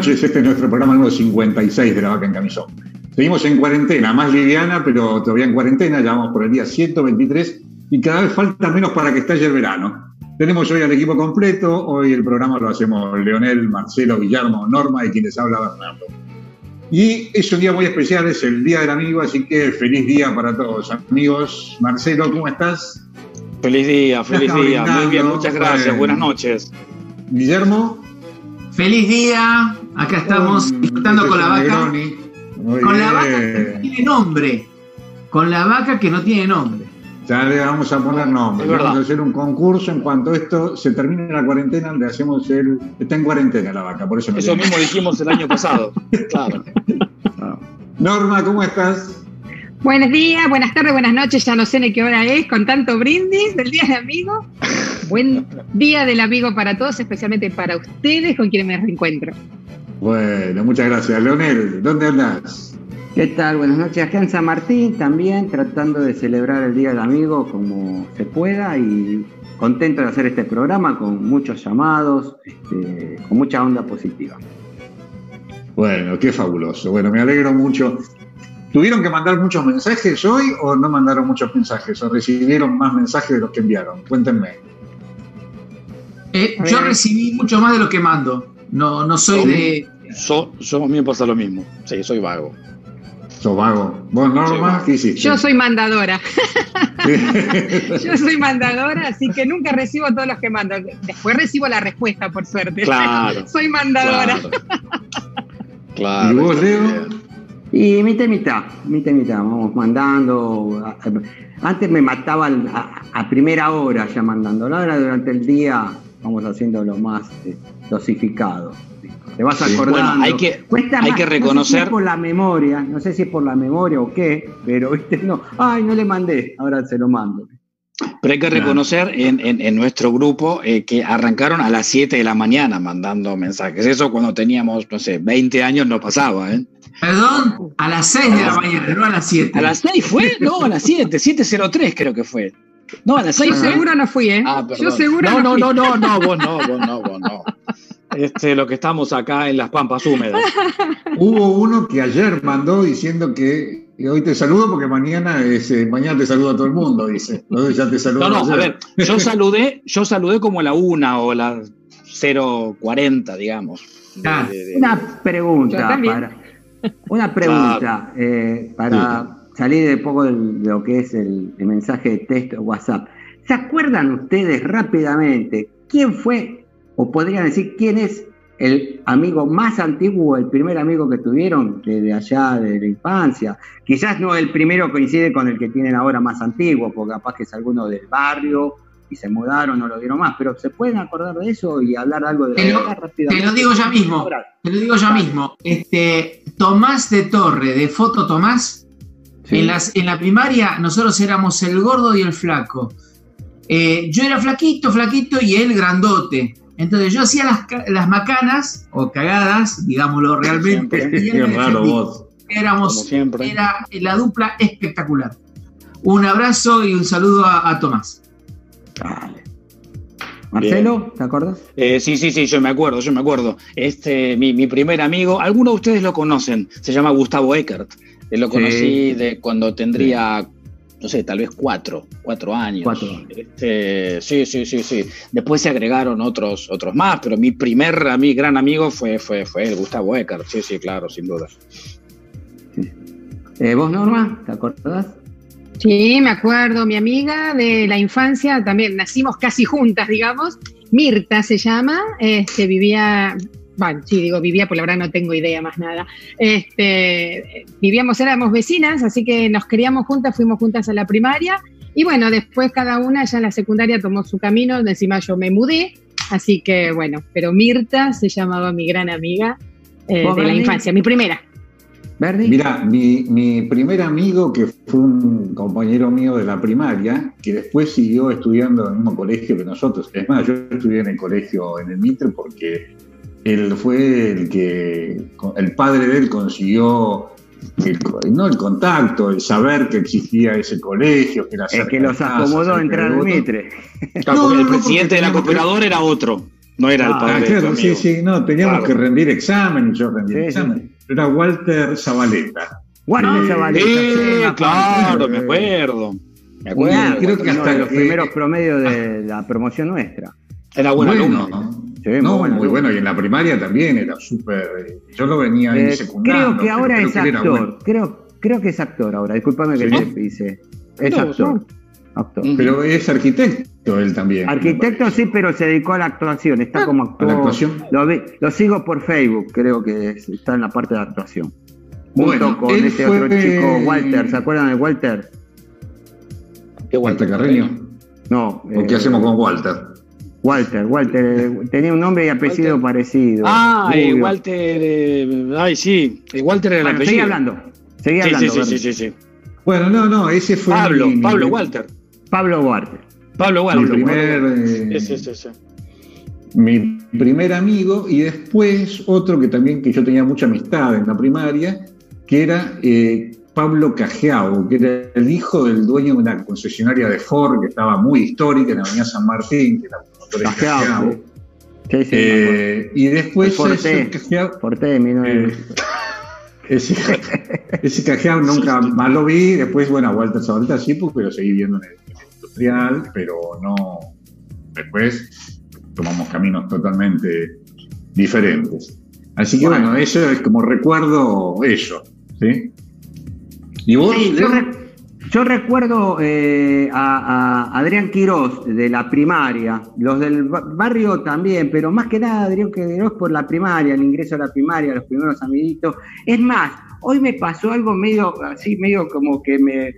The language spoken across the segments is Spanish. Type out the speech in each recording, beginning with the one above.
Noches, este es nuestro programa número 56 de La Vaca en Camisón. Seguimos en cuarentena, más liviana, pero todavía en cuarentena, ya vamos por el día 123 y cada vez falta menos para que estalle el verano. Tenemos hoy al equipo completo, hoy el programa lo hacemos Leonel, Marcelo, Guillermo, Norma y quienes habla Bernardo. Y es un día muy especial, es el Día del Amigo, así que feliz día para todos. Amigos, Marcelo, ¿cómo estás? Feliz día, feliz día. Muy bien, muchas gracias. Buenas noches. Guillermo. Feliz día. Acá estamos disfrutando con la vaca. con la vaca que no tiene nombre. Con la vaca que no tiene nombre. Ya le vamos a poner nombre. Vamos a hacer un concurso en cuanto esto se termine la cuarentena, le hacemos el. Está en cuarentena la vaca, por eso Eso mismo dijimos el año pasado. claro. Norma, ¿cómo estás? Buenos días, buenas tardes, buenas noches, ya no sé ni qué hora es, con tanto brindis del Día del Amigo. Buen Día del Amigo para todos, especialmente para ustedes con quienes me reencuentro. Bueno, muchas gracias. Leonel, ¿dónde andas? ¿Qué tal? Buenas noches. Acá en San Martín también, tratando de celebrar el Día del Amigo como se pueda y contento de hacer este programa con muchos llamados, este, con mucha onda positiva. Bueno, qué fabuloso. Bueno, me alegro mucho. ¿Tuvieron que mandar muchos mensajes hoy o no mandaron muchos mensajes? ¿O recibieron más mensajes de los que enviaron? Cuéntenme. Eh, yo recibí mucho más de lo que mando. No, no soy de. Yo, yo a mí me pasa lo mismo. Sí, soy vago. ¿Sos vago? ¿Vos, Norma? ¿Qué hiciste? Yo soy mandadora. yo soy mandadora, así que nunca recibo todos los que mando. Después recibo la respuesta, por suerte. Claro. soy mandadora. Claro. ¿Y vos, Leo? Y mitad y mitad, mitad y mitad, vamos mandando. Antes me mataban a, primera hora ya mandando, ahora durante el día vamos haciendo lo más eh, dosificado. Te vas acordando. hay que, hay que reconocer. No sé si es por la memoria, no sé si es por la memoria o qué, pero este no. Ay, no le mandé, ahora se lo mando. Pero hay que reconocer en, nuestro grupo eh, que arrancaron a las 7 de la mañana mandando mensajes. Eso cuando teníamos, no sé, 20 años no pasaba, ¿eh? Perdón, a las 6 de la mañana, no a las 7. ¿A las 6 fue? No, a las 7, 7.03 creo que fue. No, a las 6. Yo seguro no fui, ¿eh? Ah, Yo seguro no, no, no, no, no, vos no, vos no, vos no. Este, lo que estamos acá en las pampas húmedas. Hubo uno que ayer mandó diciendo que hoy te saludo porque mañana es, eh, mañana te saludo a todo el mundo, dice. No, ya te saludo no, no, a ver, yo saludé, yo saludé como a la 1 o la 0.40, digamos. una pregunta para, una pregunta eh, para salir de poco de lo que es el, mensaje de texto WhatsApp. ¿Se acuerdan ustedes rápidamente quién fue, o podrían decir quién es el amigo más antiguo, el primer amigo que tuvieron desde allá de la infancia? Quizás no el primero coincide con el que tienen ahora más antiguo, porque capaz que es alguno del barrio y se mudaron, no lo vieron más, pero ¿se pueden acordar de eso y hablar algo de te lo, Te lo digo ya mismo, te lo digo ya mismo. Este, Tomás de Torre, de Foto Tomás, en, las, en la primaria nosotros éramos el gordo y el flaco. Eh, yo era flaquito, flaquito y él grandote. Entonces yo hacía las, las macanas o cagadas, digámoslo realmente. Éramos, siempre. Era la dupla espectacular. Un abrazo y un saludo a Tomás. Marcelo, ¿te acuerdas? Eh, sí, sí, sí, yo me acuerdo, yo me acuerdo. Este, mi, primer amigo, algunos de ustedes lo conocen, se llama Gustavo Eckert. Lo conocí de cuando tendría, no sé, tal vez cuatro, cuatro años. Cuatro. Este, sí, sí, sí, sí. Después se agregaron otros, otros más, pero mi primer, mi gran amigo fue, fue, fue el Gustavo Eckert. Sí, sí, claro, sin duda. Eh, ¿Vos, Norma, te acordás? Sí, me acuerdo, mi amiga de la infancia, también nacimos casi juntas, digamos. Mirta se llama, este, vivía, bueno, sí, digo vivía, por la verdad no tengo idea más nada. Este, vivíamos, éramos vecinas, así que nos queríamos juntas, fuimos juntas a la primaria. Y bueno, después cada una ya en la secundaria tomó su camino, encima yo me mudé, así que bueno, pero Mirta se llamaba mi gran amiga eh, de la infancia, mi primera. Mira, mi, mi, primer amigo, que fue un compañero mío de la primaria, que después siguió estudiando en el mismo colegio que nosotros. Es más, yo estudié en el colegio, en el Mitre, porque él fue el que, el padre de él consiguió, no el contacto, el saber que existía ese colegio, que era El que los acomodó a entrar Mitre. el presidente de la cooperadora era otro. No era el Ah, padre de tu claro, sí, sí, no, teníamos Claro. que rendir examen y yo rendí Sí, examen. Era Walter Zabaleta. Esa valeta. Sí, una claro, me eh, acuerdo. Me Bueno, acuerdo. creo que uno hasta de los primeros promedios de la promoción nuestra. Era buen bueno, alumno. Sí, muy no, muy bueno, y en la primaria también era súper. eh, Yo lo venía Eh, en secundaria. creo que ahora es actor. Bueno. Creo, creo que es actor ahora. Disculpame que ¿Sí? te dice. Es No, actor. actor. Pero es arquitecto él también. Arquitecto sí, pero se dedicó a la actuación. Está como actor. ¿A la actuación? Lo, vi- lo sigo por Facebook, creo que es- está en la parte de actuación. Bueno, Junto con este fue- otro chico, Walter. ¿Se acuerdan de Walter? Qué bueno. Walter Carreño. No. ¿O qué eh, hacemos con Walter? Walter, Walter. tenía un nombre y apellido Walter. parecido. Ah, eh. Walter. eh, ay, sí. eh, Walter era el apellido. seguí hablando. Seguí Sí, hablando. sí, sí, sí, sí, sí. Bueno, no, no, ese fue. Pablo, mi- mi- Pablo Walter. Pablo Walter. Pablo Mi Walter. primer. eh, Sí, sí, sí, sí. mi primer amigo y después otro que también que yo tenía mucha amistad en la primaria, que era eh, Pablo Cajeao, que era el hijo del dueño de una concesionaria de Ford que estaba muy histórica en la Avenida San Martín, que era Motores Cajeao, Cajeao. sí. Sí, Eh, y después El Forte. Forte eh, ese, ese Cajeao nunca más lo vi, después, bueno, a Walter Zabaleta sí, porque lo seguí viendo en el, en el industrial, pero no, después tomamos caminos totalmente diferentes. Así que bueno, eso es como recuerdo eso, ¿sí? ¿Y vos? Sí, yo, Leo? re- yo recuerdo eh, a, Adrián Quirós de la primaria, los del ba- barrio también, pero más que nada Adrián Quirós por la primaria, el ingreso a la primaria, los primeros amiguitos. Es más, hoy me pasó algo medio así, medio como que me...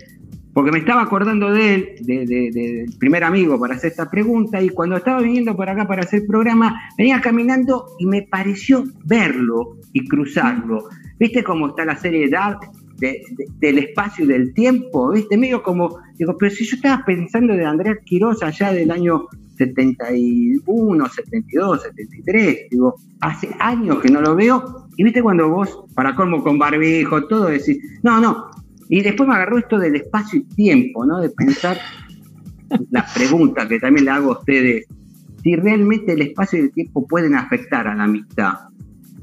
Porque me estaba acordando de él, de- de- de- primer amigo para hacer esta pregunta, y cuando estaba viniendo por acá para hacer el programa, venía caminando y me pareció verlo y cruzarlo. ¿Viste cómo está la serie Dark? De- de- del espacio y del tiempo, ¿viste? Medio como, digo, pero si yo estaba pensando de Andrés Quiroz allá del año 71, 72, 73, digo, hace años que no lo veo, y viste cuando vos, para colmo con barbijo, todo, decís, no, no, y después me agarró esto del espacio y tiempo, ¿no? De pensar la pregunta que también le hago a ustedes, si realmente el espacio y el tiempo pueden afectar a la amistad,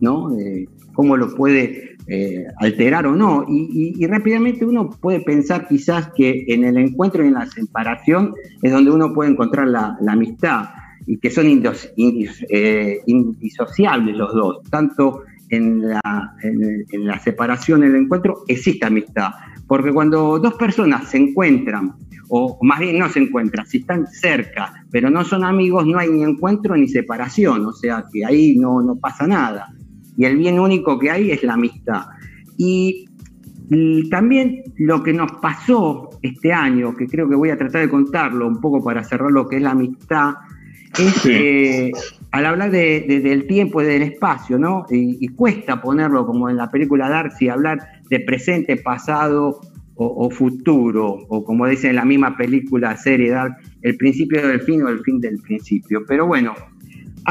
¿no? Eh, ¿Cómo lo puede eh, alterar o no? Y, rápidamente uno puede pensar quizás que en el encuentro y en la separación es donde uno puede encontrar la, la amistad y que son indos- indis- eh, indisociables los dos, tanto en la, en- en la separación, en el encuentro, existe amistad. Porque cuando dos personas se encuentran, o más bien no se encuentran, si están cerca, pero no son amigos, no hay ni encuentro ni separación, o sea que ahí no, no pasa nada. Y el bien único que hay es la amistad. Y, y también lo que nos pasó este año, que creo que voy a tratar de contarlo un poco para cerrar lo que es la amistad, es Sí. eh, al hablar de- de- del tiempo y del espacio, ¿no? Y, y cuesta ponerlo como en la película Darcy, hablar de presente, pasado o, o futuro, o como dice en la misma película, serie Dark, el principio del fin o el fin del principio. Pero bueno.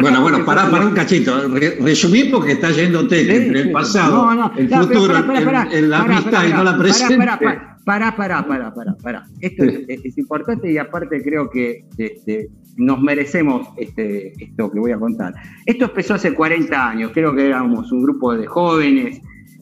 Bueno, bueno, pará, pará un cachito. Re- resumí porque está yéndote Sí, entre el pasado, No, no, el futuro, la amistad y no la presente. Pará, pará, pará, pará, pará, pará, pará. Esto es, es importante y aparte creo que este, nos merecemos este, esto que voy a contar. Esto empezó hace 40 años, creo que éramos un grupo de jóvenes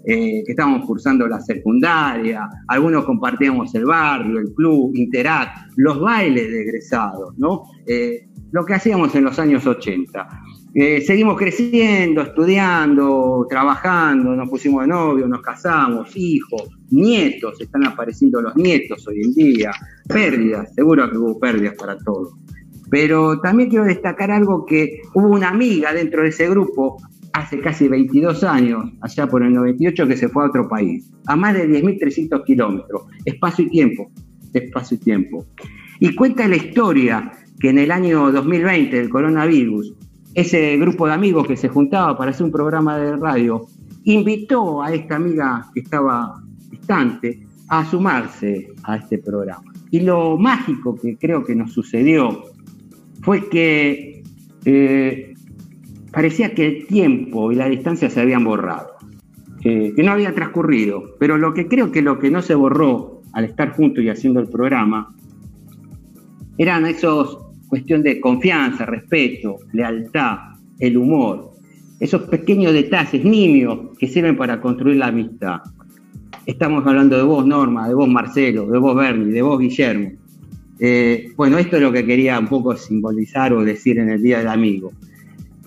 eh, que estábamos cursando la secundaria, algunos compartíamos el barrio, el club, Interact, los bailes de egresados, ¿no? Eh, lo que hacíamos en los años 80. Eh, seguimos creciendo, estudiando, trabajando, nos pusimos de novio, nos casamos, hijos, nietos, están apareciendo los nietos hoy en día, pérdidas, seguro que hubo pérdidas para todos. Pero también quiero destacar algo que hubo una amiga dentro de ese grupo hace casi 22 años, allá por el 98, que se fue a otro país, a más de 10.300 kilómetros, espacio y tiempo, espacio y tiempo. Y cuenta la historia que en el año 2020, el coronavirus, ese grupo de amigos que se juntaba para hacer un programa de radio, invitó a esta amiga que estaba distante a sumarse a este programa. Y lo mágico que creo que nos sucedió fue que eh, parecía que el tiempo y la distancia se habían borrado, eh, que no había transcurrido, pero lo que creo que lo que no se borró al estar juntos y haciendo el programa eran esos cuestión de confianza, respeto, lealtad, el humor, esos pequeños detalles, nimios, que sirven para construir la amistad. Estamos hablando de vos, Norma, de vos, Marcelo, de vos, Bernie, de vos, Guillermo. Eh, bueno, esto es lo que quería un poco simbolizar o decir en el Día del Amigo.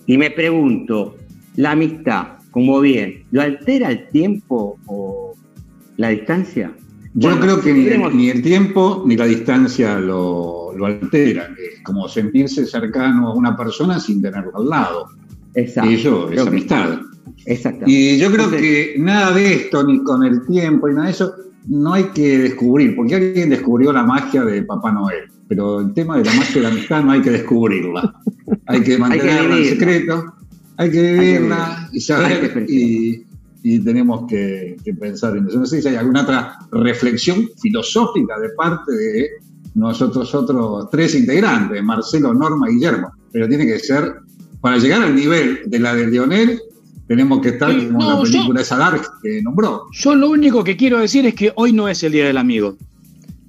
Y me pregunto, ¿la amistad, como bien, lo altera el tiempo o la distancia? Yo creo que ni, el tiempo ni la distancia lo, lo alteran. Es como sentirse cercano a una persona sin tenerlo al lado. Exacto. Y eso es amistad. Y yo creo que nada de esto, ni con el tiempo, y nada de eso, no hay que descubrir, porque alguien descubrió la magia de Papá Noel, pero el tema de la magia de la amistad no hay que descubrirla. Hay que mantenerla en secreto, hay que vivirla y, y, tenemos que, pensar en eso. No sé si hay alguna otra reflexión filosófica de parte de nosotros otros tres integrantes, Marcelo, Norma y Guillermo, pero tiene que ser, para llegar al nivel de la de Lionel, tenemos que estar como la película esa Dark que nombró. Yo lo único que quiero decir es que hoy no es el Día del Amigo.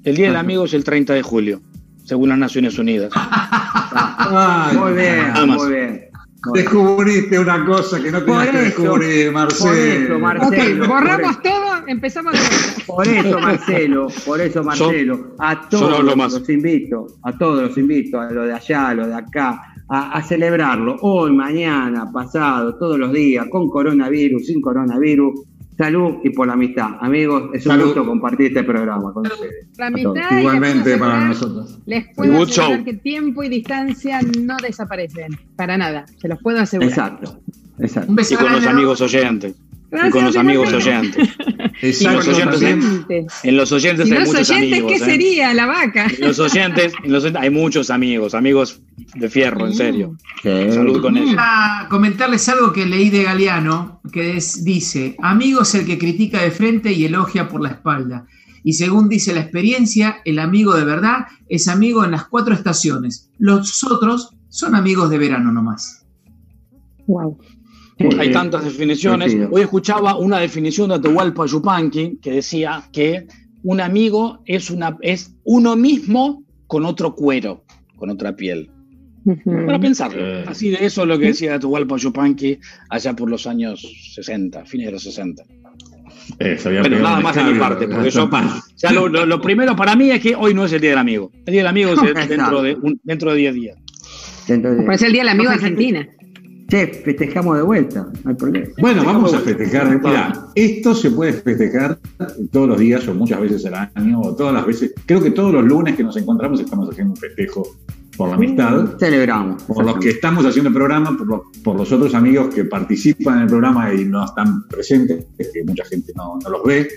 El Día del Amigo es el 30 de julio, según las Naciones Unidas. muy bien, muy bien. Descubriste una cosa que no tenías que descubrir, Marcelo. Marcelo. borramos todo, empezamos Por eso, Marcelo, por eso, Marcelo, a todos los invito, a todos los invito, a lo de allá, a lo de acá, a, celebrarlo hoy, mañana, pasado, todos los días, con coronavirus, sin coronavirus. Salud y por la amistad. Amigos, es un gusto compartir este programa con ustedes. La amistad Igualmente para nosotros. Les puedo asegurar que tiempo y distancia no desaparecen. Para nada. Se los puedo asegurar. Exacto. Exacto. y con los amigos oyentes. Y con los amigos oyentes. En los oyentes, en los oyentes hay los muchos oyentes, ¿qué ¿eh? sería la vaca? En los oyentes, en los oyentes hay muchos amigos, amigos de fierro, en serio. Salud con ellos. A comentarles algo que leí de Galeano, que dice, amigo es el que critica de frente y elogia por la espalda. Y según dice la experiencia, el amigo de verdad es amigo en las cuatro estaciones. Los otros son amigos de verano nomás. Wow. Hay tantas definiciones. Hoy escuchaba una definición de Atahualpa Yupanqui que decía que un amigo es, una, es uno mismo con otro cuero, con otra piel. Para pensarlo. Así de eso es lo que decía Atahualpa Yupanqui allá por los años 60, fines de los 60. bueno, nada más de mi parte, porque yo, ya lo, primero para mí es que hoy no es el Día del Amigo. El Día del Amigo es dentro de, dentro de 10 días. Pues es el Día del Amigo de Argentina. Che, festejamos de vuelta, no hay problema. Bueno, vamos a festejar. Mira, esto se puede festejar todos los días o muchas veces al año o todas las veces. Creo que todos los lunes que nos encontramos estamos haciendo un festejo por la amistad. Celebramos. Por los que estamos haciendo el programa, por los, por los otros amigos que participan en el programa y no están presentes, que mucha gente no, no los ve.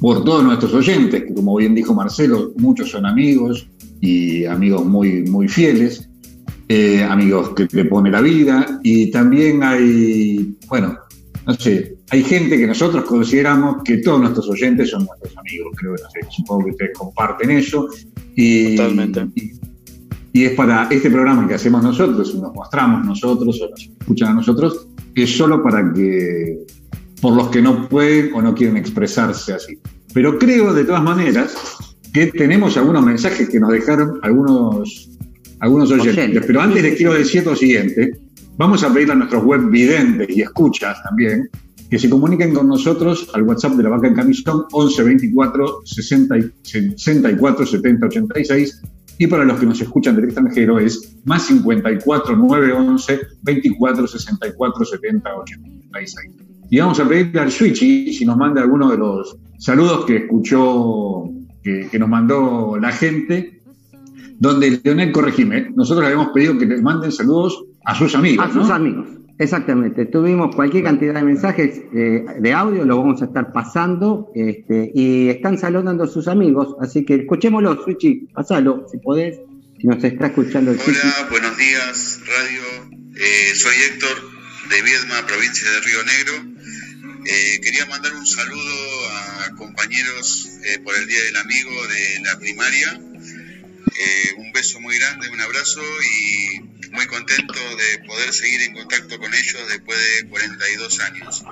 Por todos nuestros oyentes, que como bien dijo Marcelo, muchos son amigos y amigos muy, muy fieles. Eh, amigos que le pone la vida y también hay, bueno, no sé, hay gente que nosotros consideramos que todos nuestros oyentes son nuestros amigos, creo, no sé, supongo que ustedes comparten eso. Y, Totalmente. Y, es para este programa que hacemos nosotros, nos mostramos nosotros o nos escuchan a nosotros, es solo para que, por los que no pueden o no quieren expresarse así. Pero creo, de todas maneras, que tenemos algunos mensajes que nos dejaron algunos algunos oyentes. Pero antes les quiero decir lo siguiente. Vamos a pedir a nuestros web videntes y escuchas también que se comuniquen con nosotros al WhatsApp de la Vaca en Camisón 11 24 64 70 86 y para los que nos escuchan del extranjero es más 54 911 24 64 70 86. Y vamos a pedirle al Switchy si nos manda alguno de los saludos que escuchó, que, que nos mandó la gente donde Leonel, corregime, nosotros le habíamos pedido que les manden saludos a sus amigos. A sus amigos, exactamente. Tuvimos cualquier cantidad de mensajes eh, de audio, lo vamos a estar pasando este, y están saludando a sus amigos, así que escuchémoslo, Suichi, pasalo, si podés, si nos está escuchando el Hola, buenos días, radio. Eh, soy Héctor de Viedma, provincia de Río Negro. Eh, quería mandar un saludo a compañeros por el Día del Amigo de la primaria eh, un beso muy grande, un abrazo y muy contento de poder seguir en contacto con ellos después de 42 años.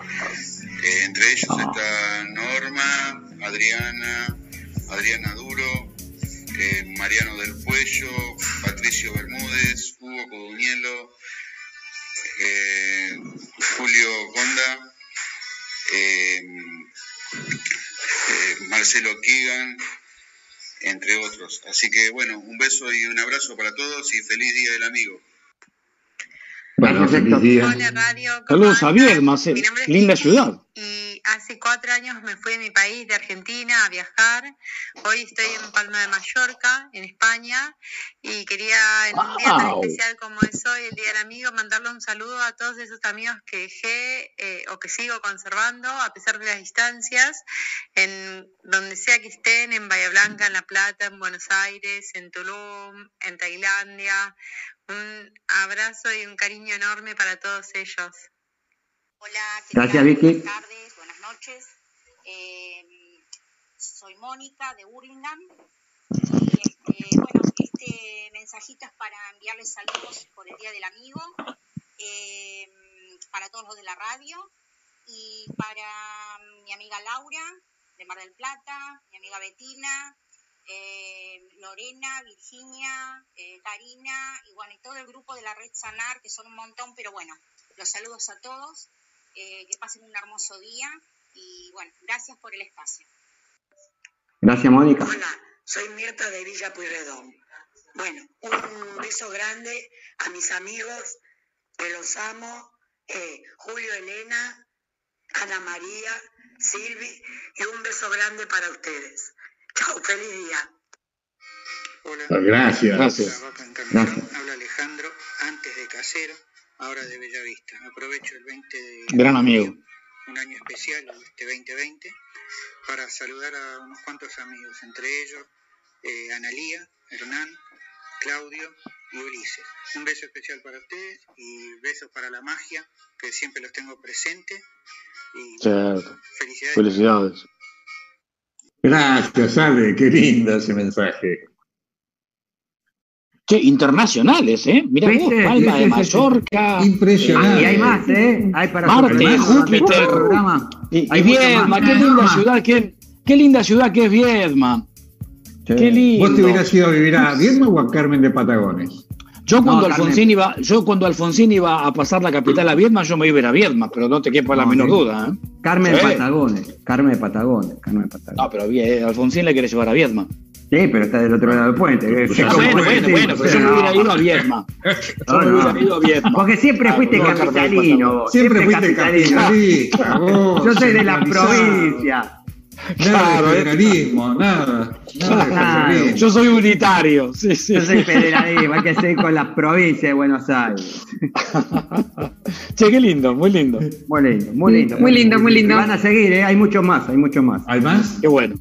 Eh, entre ellos está Norma, Adriana, Adriana Duro, eh, Mariano del Puello, Patricio Bermúdez, Hugo Coduñelo, Julio Conda, eh, Marcelo Keegan, entre otros. Así que bueno, un beso y un abrazo para todos y feliz Día del Amigo. Bueno, feliz día. Hola Radio. Saludos a Viedma, linda ciudad. Y hace cuatro años me fui de mi país, de Argentina, a viajar. Hoy estoy en Palma de Mallorca, en España, y quería en un día tan especial como es hoy, el Día del Amigo, mandarle un saludo a todos esos amigos que dejé eh, o que sigo conservando a pesar de las distancias, en donde sea que estén, en Bahía Blanca, en La Plata, en Buenos Aires, en Tulum, en Tailandia. Un abrazo y un cariño enorme para todos ellos. Hola, Gracias, Vicky. Buenas tardes, noches. Eh, soy Mónica de Burlingame. Y este, bueno, este mensajito es para enviarles saludos por el Día del Amigo, eh, para todos los de la radio y para mi amiga Laura de Mar del Plata, mi amiga Betina, eh, Lorena, Virginia, Karina y bueno, y todo el grupo de la red Sanar, que son un montón, pero bueno, los saludos a todos eh, que pasen un hermoso día y bueno, gracias por el espacio. Gracias, Mónica. Hola, soy Mirta de Villa Pueyrredón. Bueno, un beso grande a mis amigos, que los amo, eh, Julio Elena, Ana María, Silvi, y un beso grande para ustedes. Chao, feliz día. Hola, gracias. Gracias. Habla Alejandro, antes de Casero ahora de Bellavista. Aprovecho el 20 de Gran amigo. Un año especial, este 2020, para saludar a unos cuantos amigos, entre ellos eh, Analía, Hernán, Claudio y Ulises. Un beso especial para ustedes y besos para la magia, que siempre los tengo presentes. Y felicidades. Felicidades. Gracias, Ale, qué lindo ese mensaje internacionales, ¿eh? Mira vos, Palma de Mallorca. Impresionante. Y hay más, ¿eh? Hay para Marte, Júpiter. Y, y Viedma, qué linda ciudad, qué, qué linda ciudad que es Viedma. Qué lindo. ¿Vos te hubieras ido a vivir a Viedma o a Carmen de Patagones? Yo cuando, Alfonsín iba, yo cuando Alfonsín iba a pasar la capital a Viedma, yo me iba a ir a Viedma, pero no te quepa la menor duda. ¿eh? Carmen de Patagones, Carmen de Patagones, Carmen de Patagones. No, pero Alfonsín le quiere llevar a Viedma. Sí, pero está del otro lado del puente. bueno, bueno, bueno, pero yo me hubiera ido a Viedma. Yo me hubiera ido a Viedma. Porque siempre fuiste capitalino. Siempre, fuiste capitalino. Yo soy de la provincia. Nada de federalismo, nada. nada Yo soy unitario. Sí, sí, Yo soy federalismo, hay que ser con la provincia de Buenos Aires. che, qué lindo, muy lindo. Muy lindo, muy lindo. Muy lindo, muy lindo. Van a seguir, ¿eh? hay mucho más, hay mucho más. ¿Hay más? Qué bueno.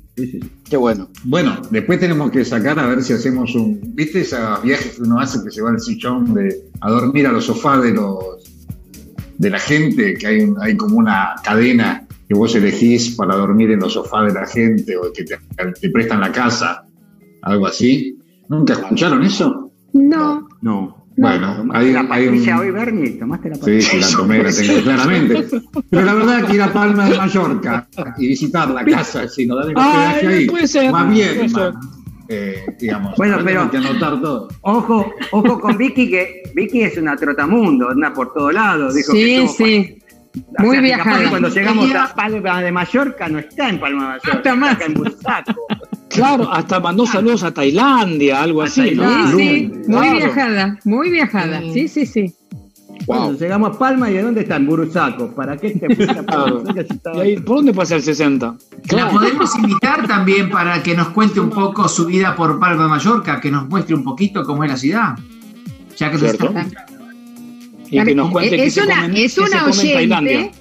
Qué bueno. Bueno, después tenemos que sacar a ver si hacemos un. ¿Viste esos viajes que uno hace que se va al sillón de, a dormir a los sofás de los de la gente? Que hay, hay como una cadena que vos elegís para dormir en los sofás de la gente o que te, prestan la casa, algo así. ¿Nunca escucharon eso? No. No. Bueno, hay, la hay un... hoy, Bernie, tomaste la Sí, sí, la tomé, la tengo claramente. Pero la verdad que ir a Palma de Mallorca y visitar la casa, si no dan el ahí, puede ser, más bien, eh, digamos, bueno, pero que anotar todo. Ojo, ojo con Vicky, que Vicky es una trotamundo, anda por todos lados. Dijo sí, sí. Muy viajada. Cuando llegamos a Palma de Mallorca, no está en Palma de Mallorca, está en Bursaco. Claro, hasta mandó saludos a Tailandia, algo así. Sí, sí, muy viajada, muy viajada. Sí, sí, sí. Cuando llegamos a Palma y ¿de dónde está? En Bursaco. ¿Para qué te ¿Por dónde pasa el 60? La podemos invitar también para que nos cuente un poco su vida por Palma de Mallorca, que nos muestre un poquito cómo es la ciudad. Ya que está y que nos cuente es una, es una oyente,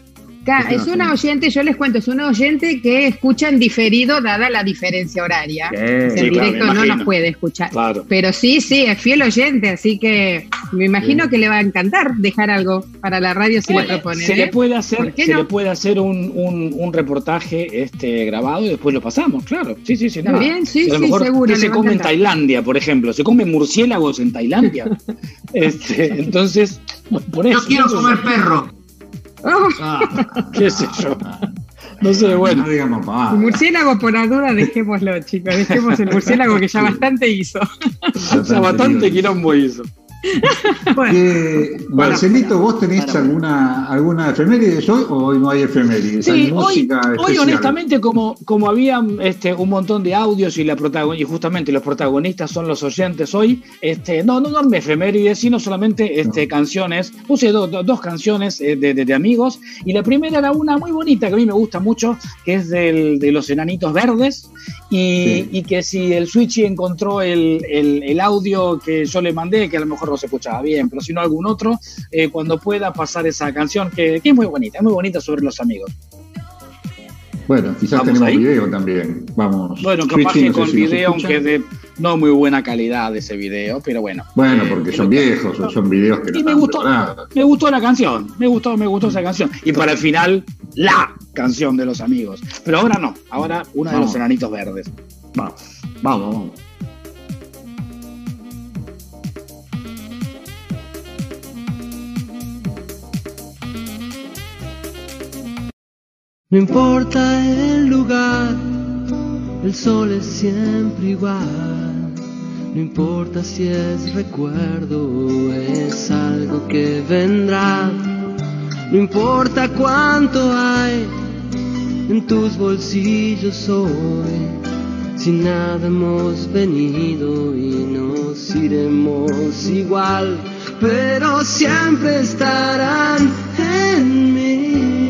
es una oyente, yo les cuento, es una oyente que escucha en diferido dada la diferencia horaria. en directo no nos puede escuchar. Pero sí, sí, es fiel oyente, así que me imagino que le va a encantar dejar algo para la radio si le propone. Se le ¿eh? puede hacer, se le puede hacer un, un, reportaje este grabado y después lo pasamos, claro. Sí, sí, sí. Bien, sí, sí, seguro. ¿Qué se come en Tailandia, por ejemplo? Se come murciélagos en Tailandia. este, entonces, por eso. Yo quiero comer perro. Ah, qué sé yo. No sé, bueno. No digamos murciélago, por la duda, dejémoslo, chicos. Dejemos el murciélago que ya bastante hizo. ya bastante quilombo hizo. Marcelito, ¿vos tenés alguna, alguna efeméride hoy o hoy no hay efemérides? Sí, hoy, hoy, honestamente, como, como había este, un montón de audios y, la y justamente los protagonistas son los oyentes hoy, este, no, no, no me efemérides, sino solamente este, canciones. Puse dos canciones eh, de, de, amigos y la primera era una muy bonita que a mí me gusta mucho, que es del, de los enanitos verdes y, y que si el Switchy encontró el, el, el audio que yo le mandé, que a lo mejor no se escuchaba bien, pero si no algún otro, eh, cuando pueda pasar esa canción que, es muy bonita, es muy bonita sobre los amigos. Bueno, quizás tenemos video también. Vamos. Bueno, capaz que con video, aunque de no muy buena calidad ese video, pero bueno. Bueno, porque son viejos, son videos que y me gustó, me gustó la canción, me gustó, me gustó esa canción. Y para el final, la canción de los amigos. Pero ahora no, ahora una de los enanitos verdes. Vamos, vamos, vamos. No importa el lugar, el sol es siempre igual. No importa si es recuerdo o es algo que vendrá. No importa cuánto hay en tus bolsillos hoy. Si nada hemos venido y nos iremos igual, pero siempre estarán en mí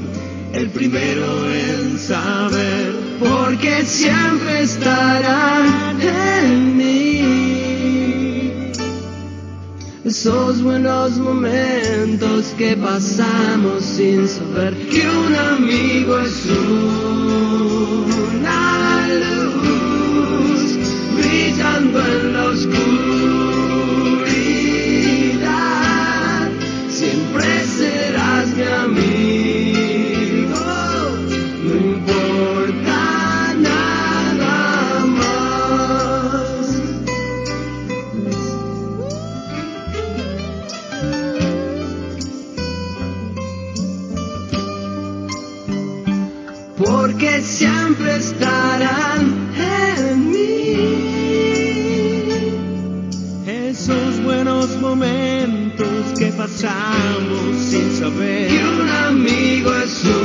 el primero en saber, porque siempre estarán en mí. Esos buenos momentos que pasamos sin saber que un amigo es una luz brillando en la oscuridad. Siempre estarán en mí. Esos buenos momentos que pasamos sin saber que un amigo es un,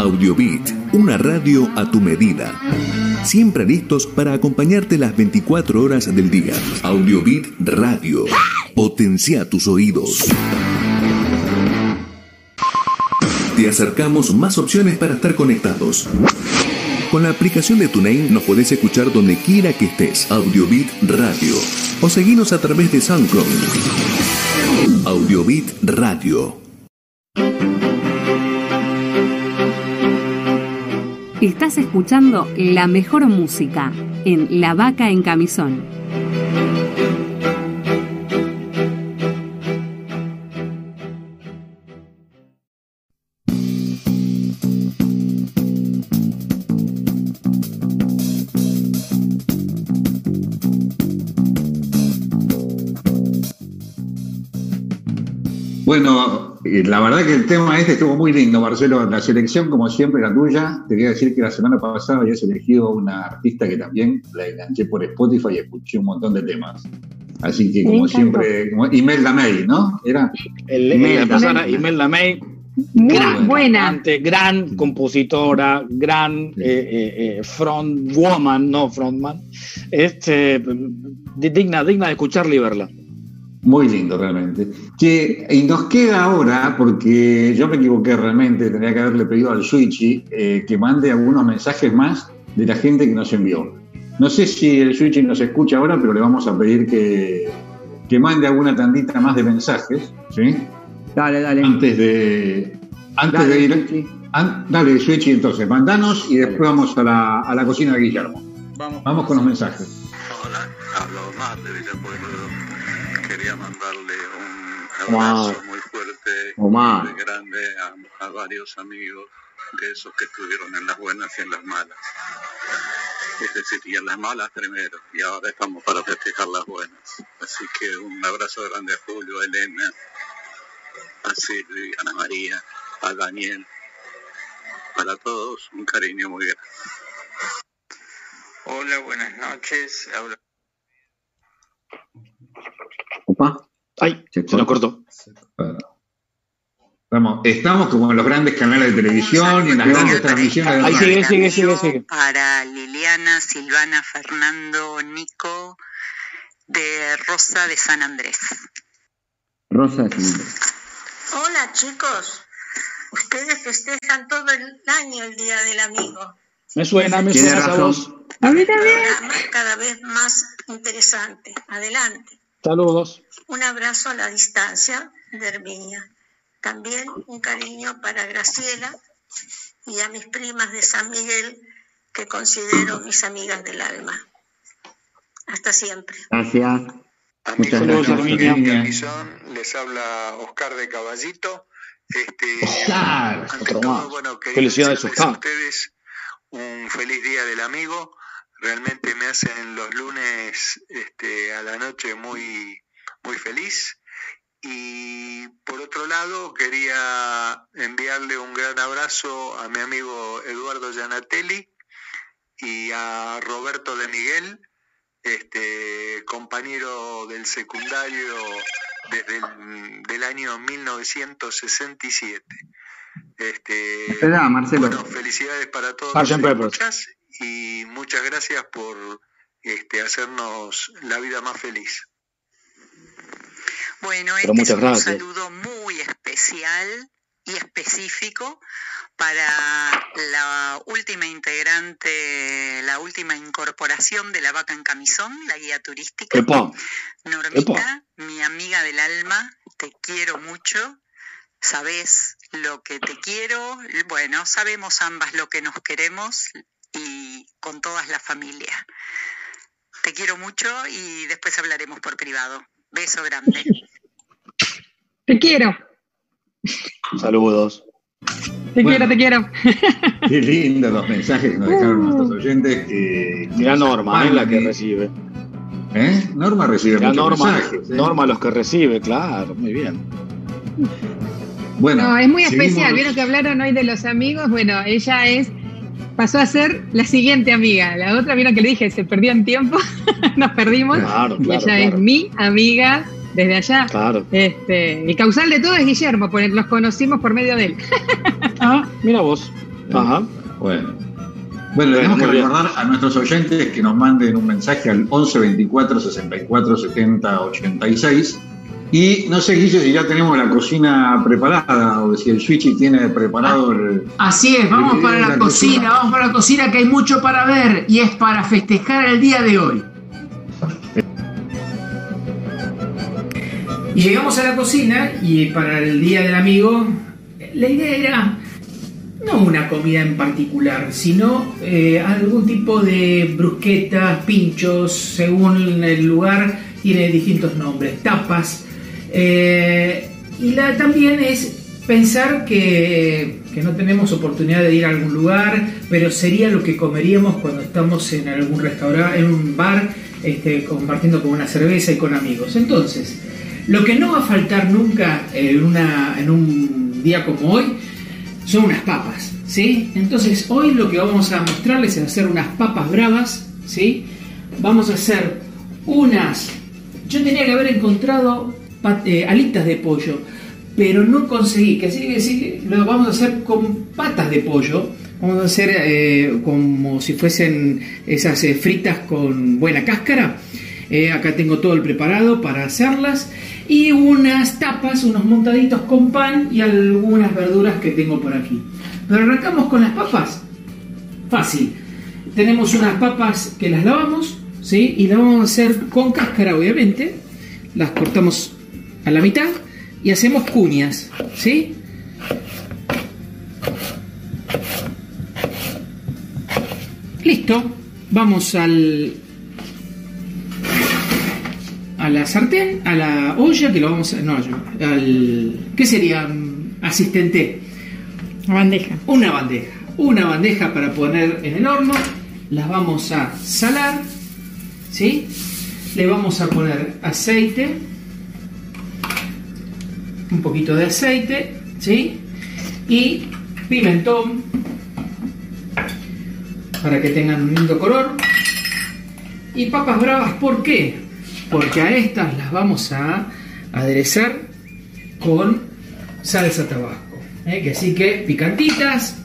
Audiobit, una radio a tu medida. Siempre listos para acompañarte las 24 horas del día. Audiobit Radio. Potencia tus oídos. Te acercamos más opciones para estar conectados. Con la aplicación de TuneIn nos podés escuchar donde quiera que estés. Audiobit Radio. O seguinos a través de SoundCloud. Audiobit Radio. Estás escuchando la mejor música en La Vaca en Camisón. Bueno, la verdad que el tema este estuvo muy lindo, Marcelo. La selección, como siempre, la tuya. Te quería decir que la semana pasada habías elegido una artista que también la enganché por Spotify y escuché un montón de temas. Así que, como siempre, Imelda May, ¿no? Era. El, Imelda, Imelda May. Muy buena. Gran compositora, gran eh, eh, eh, front woman, no frontman. Este, digna, digna de escucharla y verla. Muy lindo, realmente. Que, y nos queda ahora, porque yo me equivoqué realmente, tenía que haberle pedido al Switchy eh, que mande algunos mensajes más de la gente que nos envió. No sé si el Switchy nos escucha ahora, pero le vamos a pedir que, que mande alguna tandita más de mensajes, ¿sí? Dale, dale. Antes de, antes de ir. dale, Switchy, entonces, mandanos y después vamos a la, a la cocina de Guillermo. Vamos, vamos con los mensajes. Hola, hablo más de quería mandarle un abrazo muy fuerte y muy grande a, varios amigos de esos que estuvieron en las buenas y en las malas. Es decir, y en las malas primero, y ahora estamos para festejar las buenas. Así que un abrazo grande a Julio, a Elena, a Silvia, a Ana María, a Daniel. Para todos, un cariño muy grande. Hola, buenas noches. Opa. Ay, se, nos cortó. Estamos, como en los grandes canales de televisión y en las grandes transmisiones. Ahí sigue, sigue, sigue, sigue. Para Liliana, Silvana, Fernando, Nico, de Rosa de San Andrés. Rosa de San Andrés. Hola chicos, ustedes festejan todo el año el Día del Amigo. Me suena, me suena. A mí también. Cada vez más interesante. Adelante. Saludos. Un abrazo a la distancia de Herminia. También un cariño para Graciela y a mis primas de San Miguel, que considero mis amigas del alma. Hasta siempre. Gracias. Muchas gracias. Les habla Oscar de Caballito. Este, Oscar, bueno, Felicidades, Oscar. A ustedes un feliz día del amigo realmente me hacen los lunes este, a la noche muy, muy feliz. Y por otro lado, quería enviarle un gran abrazo a mi amigo Eduardo Gianatelli y a Roberto de Miguel, este, compañero del secundario desde el del año 1967. Este, Bueno, felicidades para todos y muchas gracias por este, hacernos la vida más feliz. Bueno, este es un saludo muy especial y específico para la última integrante, la última incorporación de la vaca en camisón, la guía turística. Normita, mi amiga del alma, te quiero mucho, sabes lo que te quiero, bueno, sabemos ambas lo que nos queremos, con toda la familia. Te quiero mucho y después hablaremos por privado. Beso grande. Te quiero. Saludos. Te quiero, te quiero. Qué lindo los mensajes que nos dejaron nuestros oyentes. Que, Mira Norma, es la que recibe. ¿Eh? Norma recibe muchos Norma, mensajes. ¿eh? Norma los que recibe, claro, muy bien. Bueno, no, es muy especial. Vieron que hablaron hoy de los amigos. Bueno, ella es pasó a ser la siguiente amiga. La otra, vieron que le dije, se perdió en tiempo, nos perdimos. y ella es mi amiga desde allá. Claro. Este, el causal de todo es Guillermo, porque los conocimos por medio de él. ah, mira vos. Ajá. Bueno. Bueno, tenemos que recordar a nuestros oyentes que nos manden un mensaje al 11 24 64 70 86 y no sé, Guille, si ya tenemos la cocina preparada o si el Switchy tiene preparado el. Así es, vamos para la, cocina, vamos para la cocina que hay mucho para ver y es para festejar el día de hoy. Y llegamos a la cocina y para el día del amigo, la idea era no una comida en particular, sino eh, algún tipo de brusquetas, pinchos, según el lugar, tiene distintos nombres, tapas eh, y la, también es pensar que, no tenemos oportunidad de ir a algún lugar, pero sería lo que comeríamos cuando estamos en algún restaurante, en un bar, este, compartiendo con una cerveza y con amigos. Entonces, Lo que no va a faltar nunca en, una, en un día como hoy son unas papas, ¿sí? Entonces hoy lo que vamos a mostrarles es hacer unas papas bravas, ¿sí? Vamos a hacer unas... Yo tenía que haber encontrado eh, alitas de pollo, pero no conseguí, que así que lo vamos a hacer con patas de pollo. Vamos a hacer eh, como si fuesen esas eh, fritas con buena cáscara. acá tengo todo el preparado para hacerlas. Y unas tapas, unos montaditos con pan y algunas verduras que tengo por aquí. Pero arrancamos con las papas. Fácil. Tenemos unas papas que las lavamos, ¿sí? Y las vamos a hacer con cáscara, obviamente. Las cortamos a la mitad y hacemos cuñas, ¿sí? Listo, vamos al a la sartén, a la olla que lo vamos a no, al ¿qué sería? asistente. Una bandeja. Una bandeja, una bandeja para poner en el horno, las vamos a salar, ¿sí? Le vamos a poner aceite un poquito de aceite, ¿sí? Y pimentón para que tengan un lindo color. Y papas bravas, ¿por qué? Porque a estas las vamos a aderezar con salsa tabasco. ¿eh? Que así que picantitas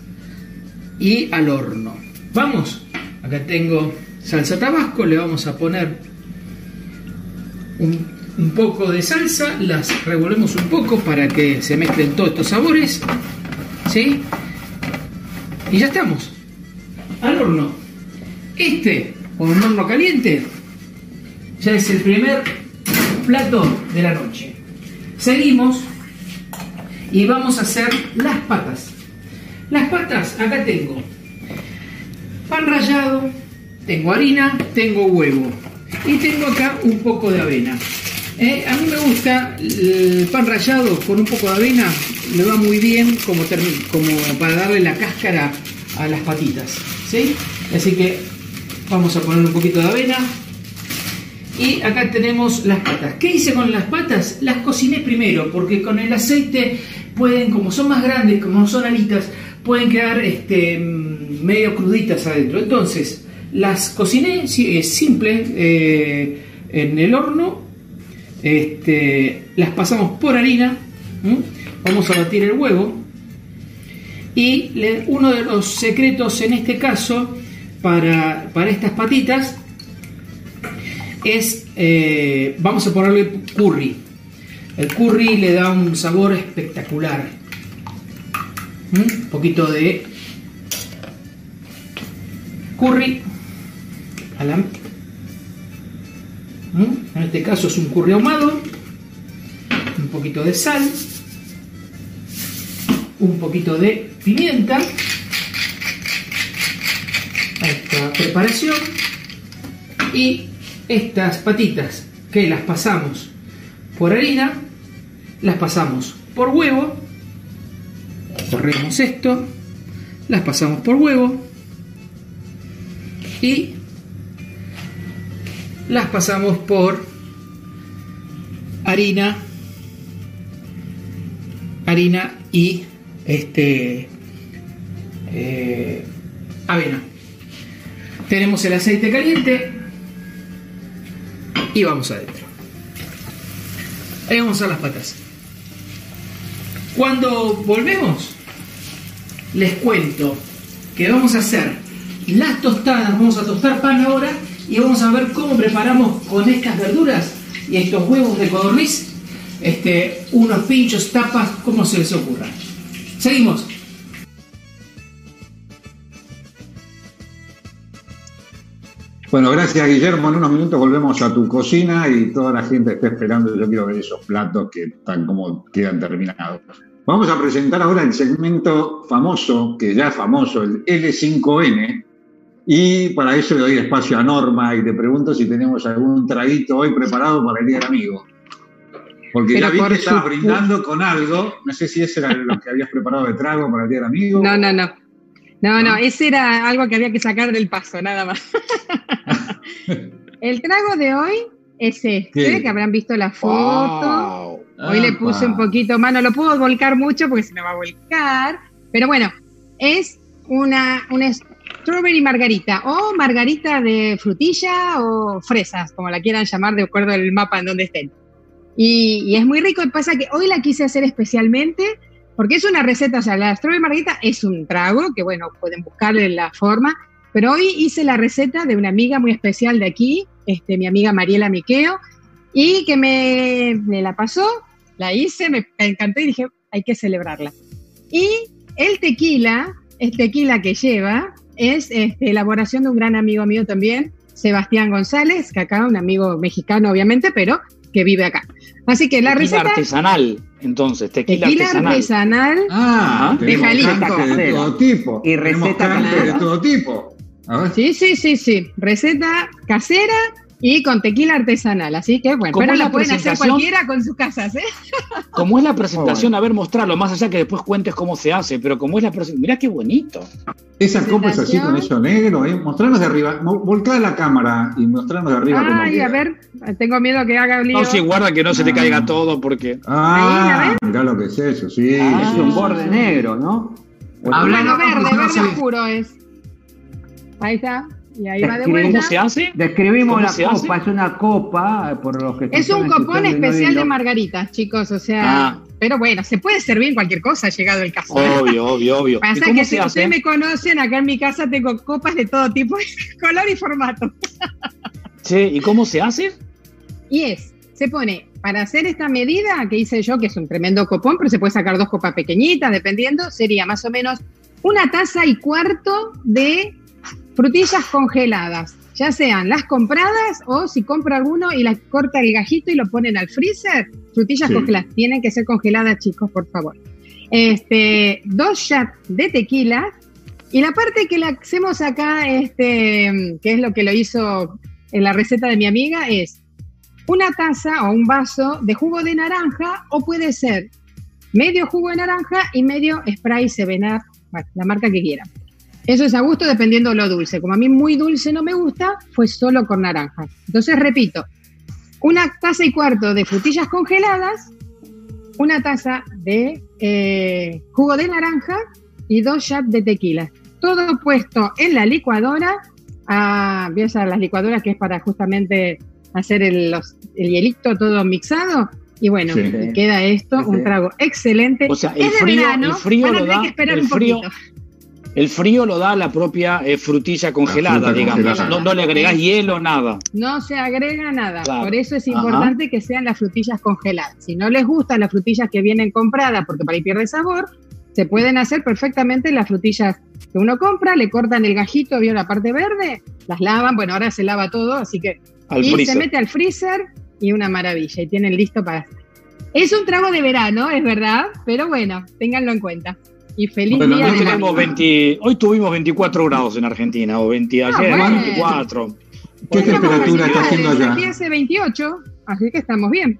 y al horno. Vamos, acá tengo salsa tabasco, le vamos a poner un un poco de salsa, las revolvemos un poco para que se mezclen todos estos sabores, ¿sí? Y ya estamos, al horno. Este, con horno caliente, ya es el primer plato de la noche. Seguimos y vamos a hacer las patas. Las patas, acá tengo pan rallado, tengo harina, tengo huevo y tengo acá un poco de avena. Eh, a mí me gusta el pan rallado con un poco de avena, me va muy bien como, para darle la cáscara a las patitas. ¿sí? Así que vamos a poner un poquito de avena. Y acá tenemos las patas. ¿Qué hice con las patas? Las cociné primero, porque con el aceite pueden, como son más grandes, como son alitas, pueden quedar este, medio cruditas adentro. Entonces, las cociné, es simple, eh, en el horno este, las pasamos por harina, vamos a batir el huevo. Y uno de los secretos en este caso para, estas patitas es, eh, vamos a ponerle curry. El curry le da un sabor espectacular. Un poquito de curry en este caso es un curry ahumado, un poquito de sal, un poquito de pimienta. A esta preparación. Y estas patitas que las pasamos por harina, las pasamos por huevo, corremos esto, las pasamos por huevo. Y las pasamos por harina, harina y este eh, avena. Tenemos el aceite caliente y vamos adentro. Ahí vamos a las patas. Cuando volvemos, les cuento que vamos a hacer las tostadas, vamos a tostar pan ahora y vamos a ver cómo preparamos con estas verduras y estos huevos de codorniz este, unos pinchos, tapas, como se les ocurra. Seguimos. Bueno, gracias Guillermo. En unos minutos volvemos a tu cocina y toda la gente está esperando. Yo quiero ver esos platos que están como quedan terminados. Vamos a presentar ahora el segmento famoso, que ya es famoso, el L5N, y para eso le doy espacio a Norma y te pregunto si tenemos algún traguito hoy preparado para el Día del Amigo. Porque ya vi que estabas brindando con algo. No sé si ese era lo que habías preparado de trago para el Día del Amigo. No, no, no. No, no, ese era algo que había que sacar del paso, nada más. el trago de hoy es este, que habrán visto la foto. Hoy le puse un poquito más, no lo puedo volcar mucho porque se me va a volcar. Pero bueno, es una, una strawberry margarita o margarita de frutilla o fresas, como la quieran llamar de acuerdo al mapa en donde estén. Y, es muy rico. Pasa que hoy la quise hacer especialmente porque es una receta, o sea, la strawberry margarita es un trago que, bueno, pueden buscarle la forma. Pero hoy hice la receta de una amiga muy especial de aquí, este, mi amiga Mariela Miqueo, y que me, me la pasó, la hice, me encantó y dije, hay que celebrarla. Y el tequila, el tequila que lleva, es este, elaboración de un gran amigo mío también, Sebastián González, que acá, un amigo mexicano obviamente, pero que vive acá. Así que la tequila receta... artesanal, entonces, tequila, tequila artesanal, ah, de Jalisco. De todo tipo. Y receta de todo tipo. Sí, sí, sí, sí. Receta casera y con tequila artesanal, así que bueno, pero la, pueden hacer cualquiera con sus casas, ¿eh? Como es la presentación, a ver, mostrarlo, más allá que después cuentes cómo se hace, pero como es la presentación, mirá qué bonito. Esa copa es así con eso negro, ¿eh? mostrarnos de arriba, volcá la cámara y mostrarnos de arriba. Ay, a ver, tengo miedo que haga lío. No, sí, guarda que no se te ah. caiga todo porque... Ah, mirá lo que es eso, sí. Ah, es un borde negro, ¿no? Hablando verde, verde oscuro es. Ahí está. Y ahí va de vuelta. ¿Cómo se hace? Describimos la copa, es una copa, por los que Es un copón especial de margaritas, chicos, o sea. Ah. Pero bueno, se puede servir en cualquier cosa, llegado el caso. Obvio, obvio, obvio. Pasa que si ustedes me conocen, acá en mi casa tengo copas de todo tipo, color y formato. Sí, ¿y cómo se hace? Y es, se pone, para hacer esta medida que hice yo, que es un tremendo copón, pero se puede sacar dos copas pequeñitas, dependiendo, sería más o menos una taza y cuarto de frutillas congeladas, ya sean las compradas o si compro alguno y las corta el gajito y lo ponen al freezer, frutillas congeladas. Tienen que ser congeladas, chicos, por favor. Este, dos shots de tequila. Y la parte que le hacemos acá, este, que es lo que lo hizo en la receta de mi amiga, es una taza o un vaso de jugo de naranja o puede ser medio jugo de naranja y medio spray Seven la marca que quieran. Eso es a gusto dependiendo de lo dulce. Como a mí muy dulce no me gusta, fue solo con naranja. Entonces, repito, una taza y cuarto de frutillas congeladas, una taza de eh, jugo de naranja y dos shots de tequila. Todo puesto en la licuadora. Ah, voy a usar las licuadoras que es para justamente hacer el, hielito todo mixado. Y bueno, queda esto, un trago excelente. O sea, el frío, el frío lo da, frío, el frío lo da la propia eh, frutilla congelada, digamos. No, le agregás hielo, nada. No se agrega nada. Por eso es importante que sean las frutillas congeladas. Si no les gustan las frutillas que vienen compradas, porque para ahí pierde sabor, se pueden hacer perfectamente las frutillas que uno compra, le cortan el gajito, vio la parte verde, las lavan, bueno, ahora se lava todo, así que y se mete al freezer y una maravilla, y tienen listo para Es un trago de verano, es verdad, pero bueno, ténganlo en cuenta y feliz día Hoy tuvimos 24 grados en Argentina, o 20, ah, ayer 24. ¿Qué temperatura está haciendo allá? Aquí hace 28, así que estamos bien.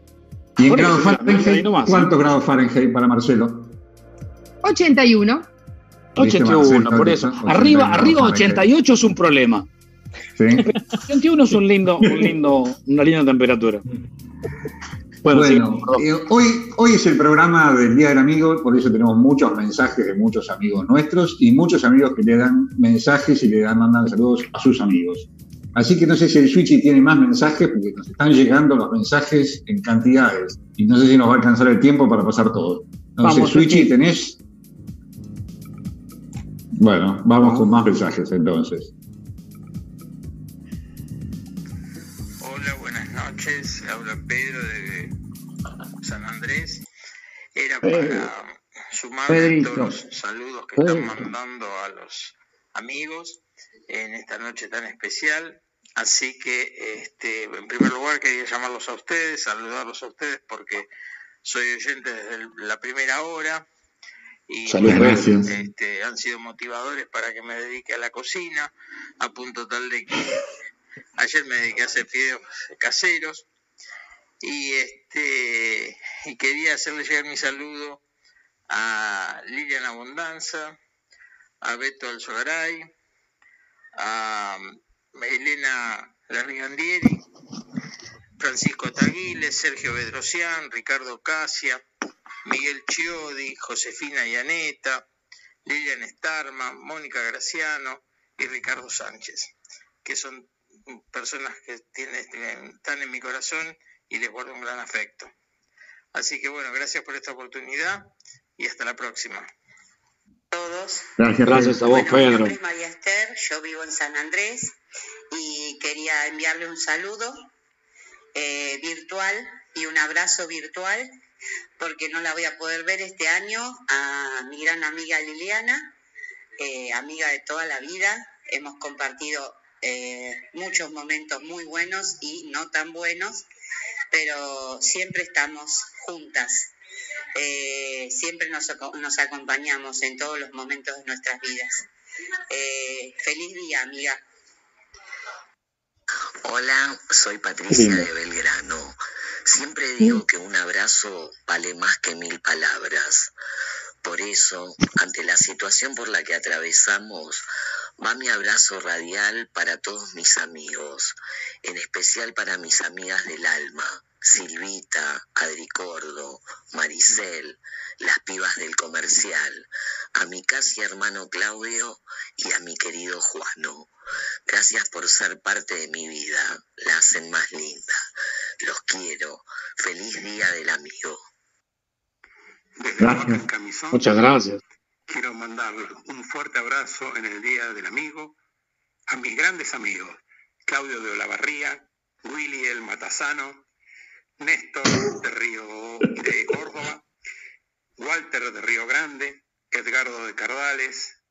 ¿Y en grados Fahrenheit? ¿Cuántos grados Fahrenheit para Marcelo? 81. 81, por eso. Arriba, arriba 88 es un problema. ¿Sí? 81 es un lindo, un lindo, una linda temperatura. Bueno, eh, hoy, hoy es el programa del Día del Amigo, por eso tenemos muchos mensajes de muchos amigos nuestros y muchos amigos que le dan mensajes y le dan, mandan saludos a sus amigos. Así que no sé si el Switchy tiene más mensajes porque nos están llegando los mensajes en cantidades y no sé si nos va a alcanzar el tiempo para pasar todo. No sé, Switchy, ¿tenés? Bueno, vamos con más mensajes entonces. Noches. Habla Pedro de San Andrés. Era para sumarme a todos los saludos que están mandando a los amigos en esta noche tan especial. Así que, este, en primer lugar, quería llamarlos a ustedes, saludarlos a ustedes porque soy oyente desde la primera hora. Y este, han sido motivadores para que me dedique a la cocina, a punto tal de que ayer me dediqué a hacer fideos caseros y este y quería hacerle llegar mi saludo a Lilian Abondanza, a Beto Alzogaray, a Elena Larrigandieri, Francisco Taguile, Sergio Bedrosian, Ricardo Casia, Miguel Chiodi, Josefina Yaneta, Lilian Starman, Mónica Graciano y Ricardo Sánchez, que son personas que están en mi corazón y les guardo un gran afecto. Así que bueno, gracias por esta oportunidad y hasta la próxima. Todos. Gracias, gracias a vos, Pedro. Mi nombre es María Esther, yo vivo en San Andrés y quería enviarle un saludo eh, virtual y un abrazo virtual porque no la voy a poder ver este año a mi gran amiga Liliana, eh, amiga de toda la vida. Hemos compartido eh, muchos momentos muy buenos y no tan buenos, pero siempre estamos juntas. Eh, siempre nos, nos, acompañamos en todos los momentos de nuestras vidas. feliz día, amiga. Hola, soy Patricia de Belgrano. Siempre digo que un abrazo vale más que mil palabras. Por eso, ante la situación por la que atravesamos, va mi abrazo radial para todos mis amigos, en especial para mis amigas del alma, Silvita, Adricordo, Maricel, las pibas del comercial, a mi casi hermano Claudio y a mi querido Juano. Gracias por ser parte de mi vida, la hacen más linda. Los quiero. Feliz día del amigo. Gracias. Muchas gracias. Quiero mandar un fuerte abrazo en el Día del Amigo a mis grandes amigos, Claudio de Olavarría, Willy el Matazano, Néstor de Río de Córdoba, Walter de Río Grande, Edgardo de Cardales,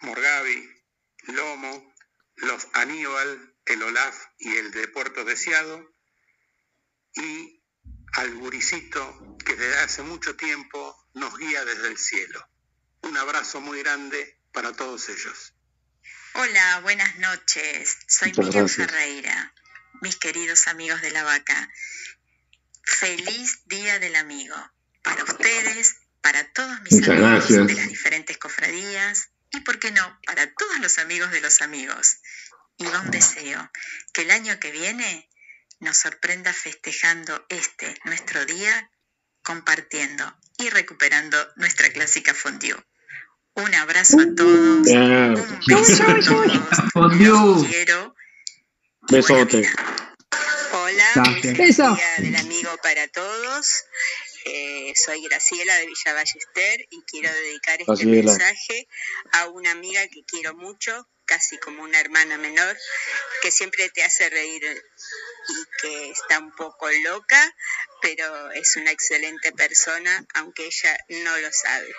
Morgavi, Lomo, los Aníbal, el Olaf y el de Puerto Deseado, y al guricito que desde hace mucho tiempo nos guía desde el cielo. Un abrazo muy grande para todos ellos. Hola, buenas noches. Soy Miriam Ferreira, mis queridos amigos de la vaca. Feliz Día del Amigo para ustedes, para todos mis amigos de las diferentes cofradías y, por qué no, para todos los amigos de los amigos. Y un deseo que el año que viene nos sorprenda festejando este nuestro día, compartiendo y recuperando nuestra clásica fondue. Un abrazo a todos. Un beso a todos. Los quiero. Besote. Hola, feliz día del amigo para todos. Eh, soy Graciela de Villa Ballester y quiero dedicar este mensaje a una amiga que quiero mucho, casi como una hermana menor, que siempre te hace reír y que está un poco loca, pero es una excelente persona, aunque ella no lo sabe.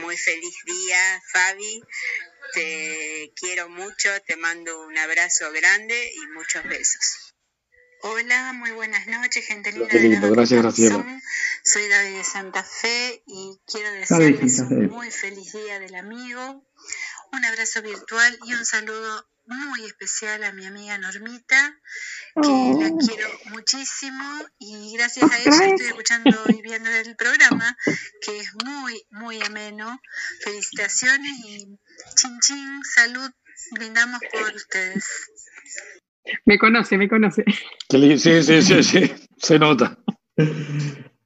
Muy feliz día, Fabi. Te quiero mucho, te mando un abrazo grande y muchos besos. Hola, muy buenas noches, gente linda. Qué lindo, gracias, Graciela. Soy David de Santa Fe y quiero desearles un muy feliz día del amigo, un abrazo virtual y un saludo muy especial a mi amiga Normita, que la oh. quiero muchísimo y gracias a ella estoy escuchando y viendo el programa, que es muy, muy ameno. Felicitaciones y chin chin, salud, brindamos por ustedes. Me conoce, me conoce. Sí, sí, sí, sí, se nota.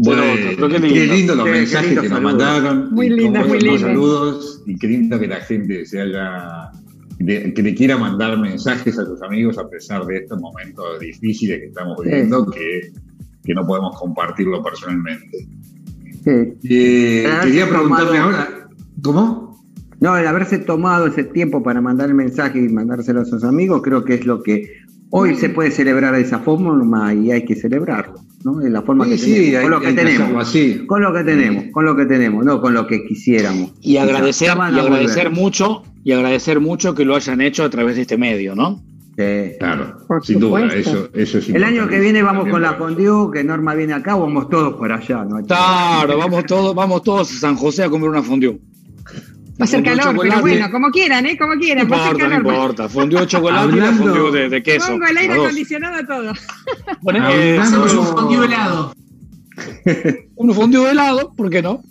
Bueno, qué, lindo, los mensajes que nos mandaron. Muy lindo, muy lindo. Saludos y qué lindo que la gente se haya que le quiera mandar mensajes a sus amigos a pesar de estos momentos difíciles que estamos viviendo, que, que, no podemos compartirlo personalmente. Eh, quería preguntarle ahora, ¿cómo? No, el haberse tomado ese tiempo para mandar el mensaje y mandárselo a sus amigos, creo que es lo que hoy se puede celebrar de esa forma y hay que celebrarlo, ¿no? De la forma que tenemos, con lo que tenemos, así. con lo que tenemos, con lo que tenemos, no con lo que quisiéramos. Y agradecer, y agradecer mucho y agradecer mucho que lo hayan hecho a través de este medio, ¿no? Sí, claro, sin duda, eso, eso es El año que viene vamos con la fondue, que Norma viene acá, vamos todos por allá, ¿no? Claro, vamos todos, vamos todos a San José a comer una fondue. Va a ser calor, pero bueno, como quieran, ¿eh? Como quieran. No importa, no importa. Fondue de chocolate y fondue de, de, queso. Pongo el aire acondicionado a todo. Bueno, eh, un fondue helado. un fondue helado, ¿por qué no?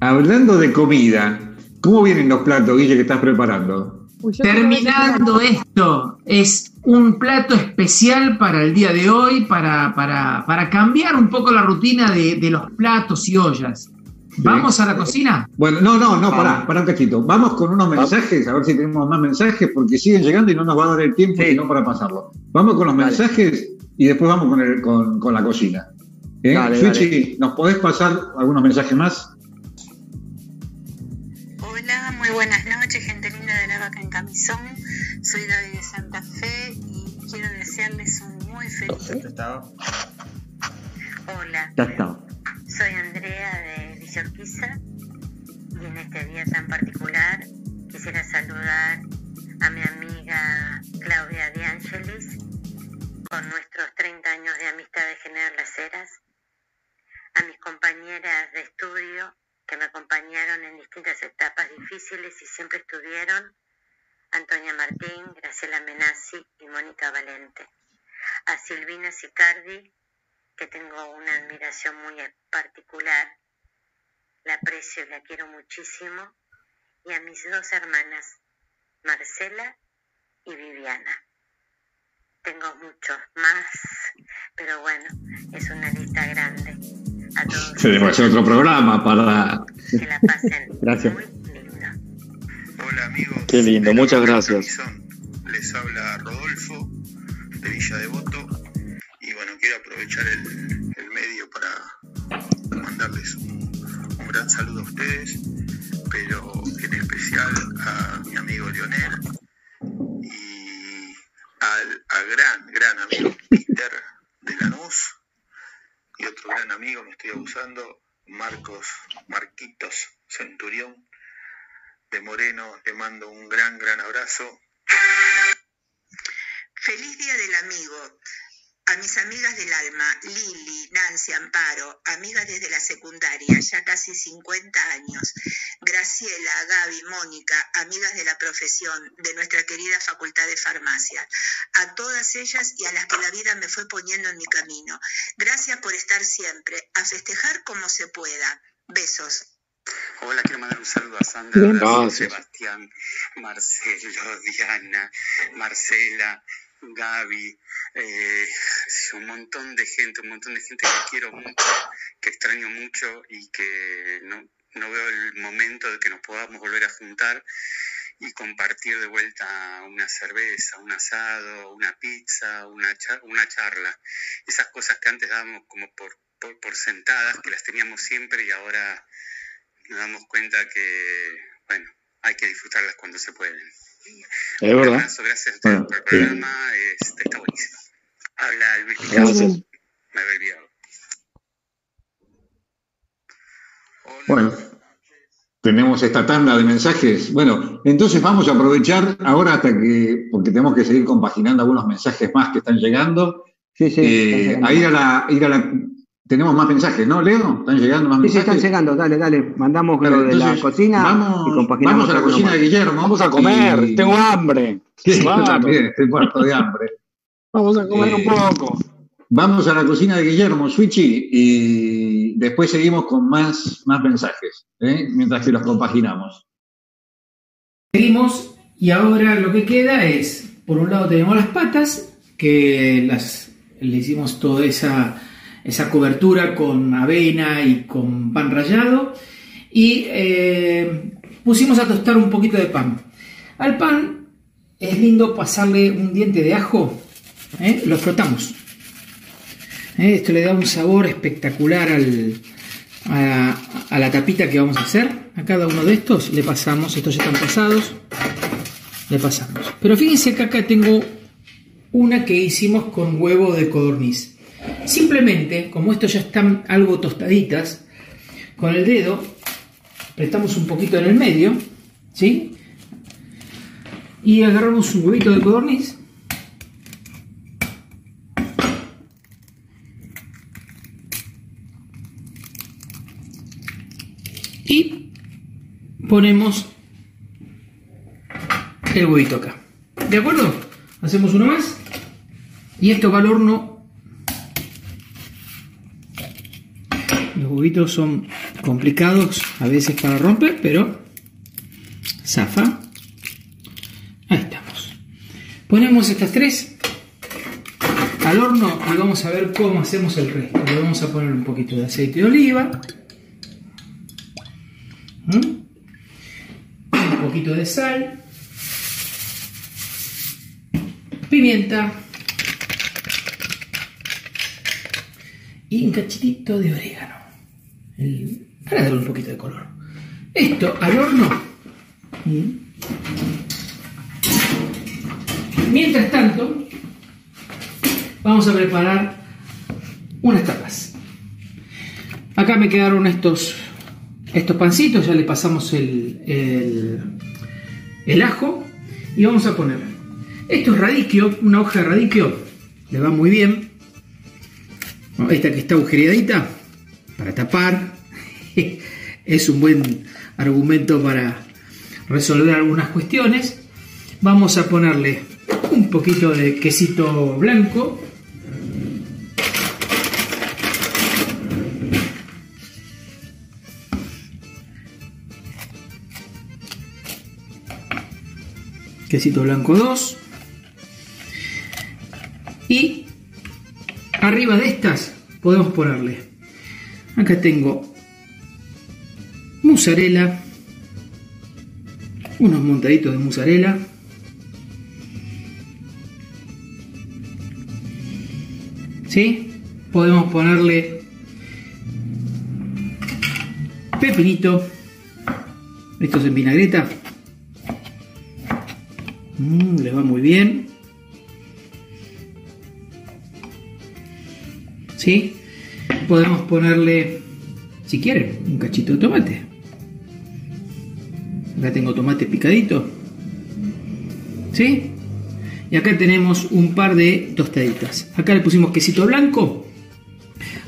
Hablando de comida, ¿Cómo vienen los platos, Guille, que estás preparando? terminando esto, es un plato especial para el día de hoy, para, para, cambiar un poco la rutina de, los platos y ollas. ¿Vamos a la cocina? Bueno, no, no, no, pará, pará un cachito. Vamos con unos mensajes, a ver si tenemos más mensajes, porque siguen llegando y no nos va a dar el tiempo no para pasarlo. Vamos con los mensajes y después vamos con, con, la cocina. ¿Eh? ¿nos podés pasar algunos mensajes más? Hola, muy buenas noches, gente linda de la vaca en camisón. Soy David de Santa Fe y quiero desearles un muy feliz. Hola. Soy Andrea de Villorquiza y en este día tan particular quisiera saludar a mi amiga Claudia De Angelis con nuestros 30 años de amistad de Generar Las Heras, a mis compañeras de estudio que me acompañaron en distintas etapas difíciles y siempre estuvieron, Antonia Martín, Graciela Menazzi y Mónica Valente. A Silvina Sicardi, que tengo una admiración muy particular, la aprecio y la quiero muchísimo, y a mis dos hermanas, Marcela y Viviana. Tengo muchos más, pero bueno, es una lista grande. Se debe hacer otro programa para. Que la pasen. gracias. Hola amigos. Qué lindo, muchas gracias. Les habla Rodolfo de Villa Devoto y bueno, quiero aprovechar el, medio para mandarles un, saludo a ustedes, pero en especial a mi amigo Leonel y al, al gran, gran amigo Peter de Lanús y otro gran amigo, me estoy abusando, Marcos Marquitos Centurión de Moreno, le mando un gran, gran abrazo. Feliz Día del Amigo. A mis amigas del alma, Lili, Nancy, Amparo, amigas desde la secundaria, ya casi 50 años. Graciela, Gaby, Mónica, amigas de la profesión, de nuestra querida Facultad de Farmacia. A todas ellas y a las que la vida me fue poniendo en mi camino. Gracias por estar siempre, a festejar como se pueda. Besos. Hola, quiero mandar un saludo a Sandra, Sebastián, Marcelo, Diana, Marcela, Gaby, eh, un montón de gente, un montón de gente que quiero mucho, que extraño mucho y que no, veo el momento de que nos podamos volver a juntar y compartir de vuelta una cerveza, un asado, una pizza, una, una charla. Esas cosas que antes dábamos como por, por, sentadas, que las teníamos siempre y ahora nos damos cuenta que, bueno, hay que disfrutarlas cuando se pueden. Es verdad. gracias por el programa, este, está buenísimo. Habla Luis Gracias. Me había olvidado. Bueno, tenemos esta tanda de mensajes. Bueno, entonces vamos a aprovechar ahora hasta que, porque tenemos que seguir compaginando algunos mensajes más que están llegando. Sí, sí. Eh, a ir a la, ir a la tenemos más mensajes, ¿no, Leo? ¿Están llegando más mensajes? Sí, están llegando, dale, dale. Mandamos lo de la cocina vamos, y Vamos a la cocina de Guillermo. Vamos a comer, tengo hambre. Sí, yo también, estoy muerto de hambre. vamos a comer un eh, poco. Vamos a la cocina de Guillermo, Switchy, y después seguimos con más, más mensajes, ¿eh? mientras que los compaginamos. Seguimos, y ahora lo que queda es, por un lado tenemos las patas, que las, le hicimos toda esa esa cobertura con avena y con pan rallado y eh, pusimos a tostar un poquito de pan. Al pan es lindo pasarle un diente de ajo, ¿eh? lo frotamos. ¿Eh? Esto le da un sabor espectacular a, a, la tapita que vamos a hacer. A cada uno de estos le pasamos, estos ya están pasados, le pasamos. Pero fíjense que acá tengo una que hicimos con huevo de codorniz. Simplemente, como estos ya están algo tostaditas, con el dedo apretamos un poquito en el medio, ¿sí? Y agarramos un huevito de codorniz. Y ponemos el huevito acá. ¿De acuerdo? Hacemos uno más. Y esto va al horno son complicados a veces para romper, pero zafa. Ponemos estas tres al horno y vamos a ver cómo hacemos el resto. Le vamos a poner un poquito de aceite de oliva. ¿Mm? Un poquito de sal. Pimienta. Y un cachitito de orégano. Para darle un poquito de color. Esto al horno. Mientras tanto, vamos a preparar unas tapas. Acá me quedaron estos, estos pancitos, ya le pasamos el, el, ajo y vamos a poner. Esto es radiquio, una hoja de radiquio, le va muy bien. Esta que está agujereadita para tapar, es un buen argumento para resolver algunas cuestiones. Vamos a ponerle un poquito de quesito blanco. Quesito blanco 2. Y arriba de estas podemos ponerle. Acá tengo mozzarella. Unos montaditos de mozzarella. ¿sí? Podemos ponerle pepinito, esto es en vinagreta, mm, le va muy bien, ¿sí? Podemos ponerle, si quieren, un cachito de tomate. Acá tengo tomate picadito, ¿sí? Y acá tenemos un par de tostaditas. Acá le pusimos quesito blanco.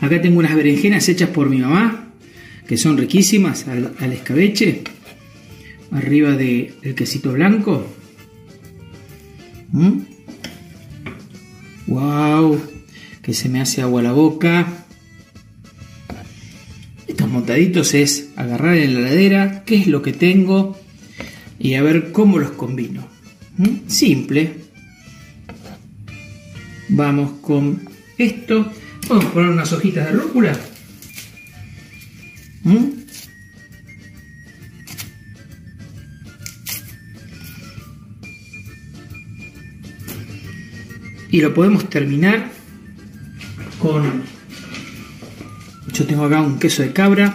Acá tengo unas berenjenas hechas por mi mamá, que son riquísimas, al, escabeche. Arriba del quesito blanco. ¡Wow! ¿Mm? Que se me hace agua la boca. Montaditos es agarrar en la heladera qué es lo que tengo y a ver cómo los combino. ¿Mm? Simple, Vamos con esto. Vamos a poner unas hojitas de rúcula. ¿Mm? Y lo podemos terminar con... Yo tengo acá un queso de cabra,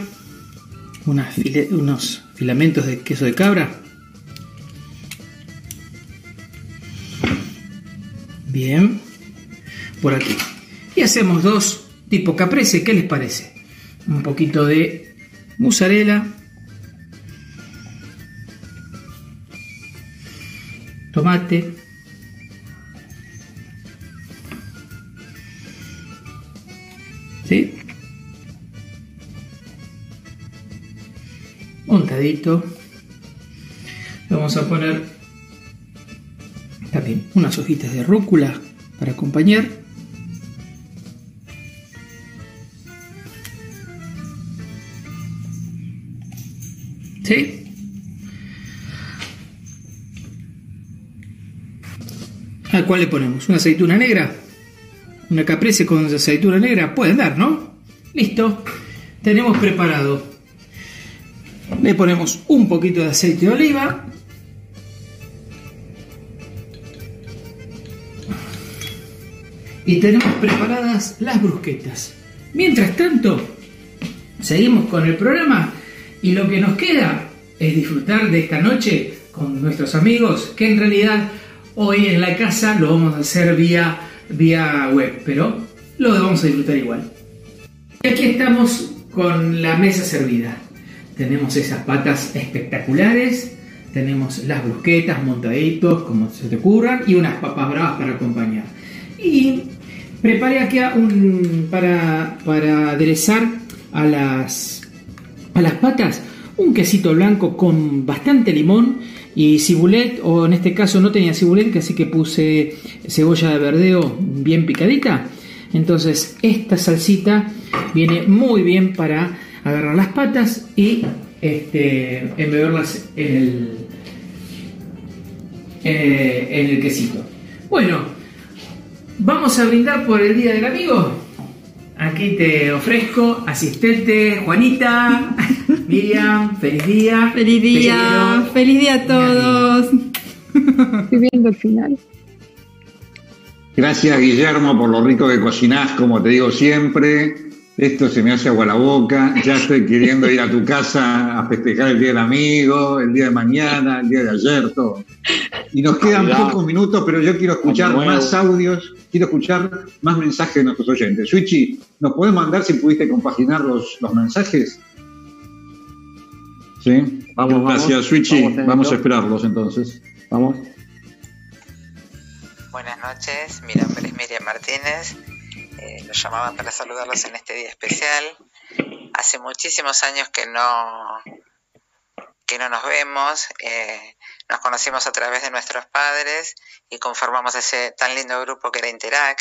unos filamentos de queso de cabra. Bien por aquí. Y hacemos dos tipo caprese, ¿qué les parece? Un poquito de mozzarella, tomate, Montadito. Vamos a poner también unas hojitas de rúcula para acompañar. ¿Sí? ¿A cuál le ponemos? ¿Una aceituna negra? ¿Una caprese con aceituna negra? Pueden dar, ¿no? Listo. Tenemos preparado. Le ponemos un poquito de aceite de oliva. Y tenemos preparadas las brusquetas. Mientras tanto, seguimos con el programa y lo que nos queda es disfrutar de esta noche con nuestros amigos, que en realidad hoy en la casa lo vamos a hacer vía, vía web, pero lo vamos a disfrutar igual. Y aquí estamos con la mesa servida. Tenemos esas patas espectaculares, tenemos las brusquetas, montaditos, como se te ocurran, y unas papas bravas para acompañar. Y preparé aquí para, para aderezar a las a las patas un quesito blanco con bastante limón y cibulet, o en este caso no tenía cibulet, así que puse cebolla de verdeo bien picadita. Entonces esta salsita viene muy bien para agarrar las patas y este, embeberlas en el, eh, en el quesito. Bueno, vamos a brindar por el Día del Amigo. Aquí te ofrezco asistente Juanita, Miriam, feliz día. Feliz día, feliz día a todos. Estoy viendo el final. Gracias Guillermo por lo rico que cocinás, como te digo siempre. Esto se me hace agua la boca. Ya estoy queriendo ir a tu casa a festejar el Día del Amigo, el día de mañana, el día de ayer, todo. Y nos quedan pocos minutos, pero yo quiero escuchar más audios, quiero escuchar más mensajes de nuestros oyentes. Switchy, ¿nos puedes mandar si pudiste compaginar los, los mensajes? Sí, vamos, gracias Switchy. Vamos, vamos a esperarlos entonces. Vamos. Buenas noches, mi nombre es Miriam Martínez. Eh, los llamaba para saludarlos en este día especial. Hace muchísimos años que no, que no nos vemos. Eh, nos conocimos a través de nuestros padres y conformamos ese tan lindo grupo que era Interac.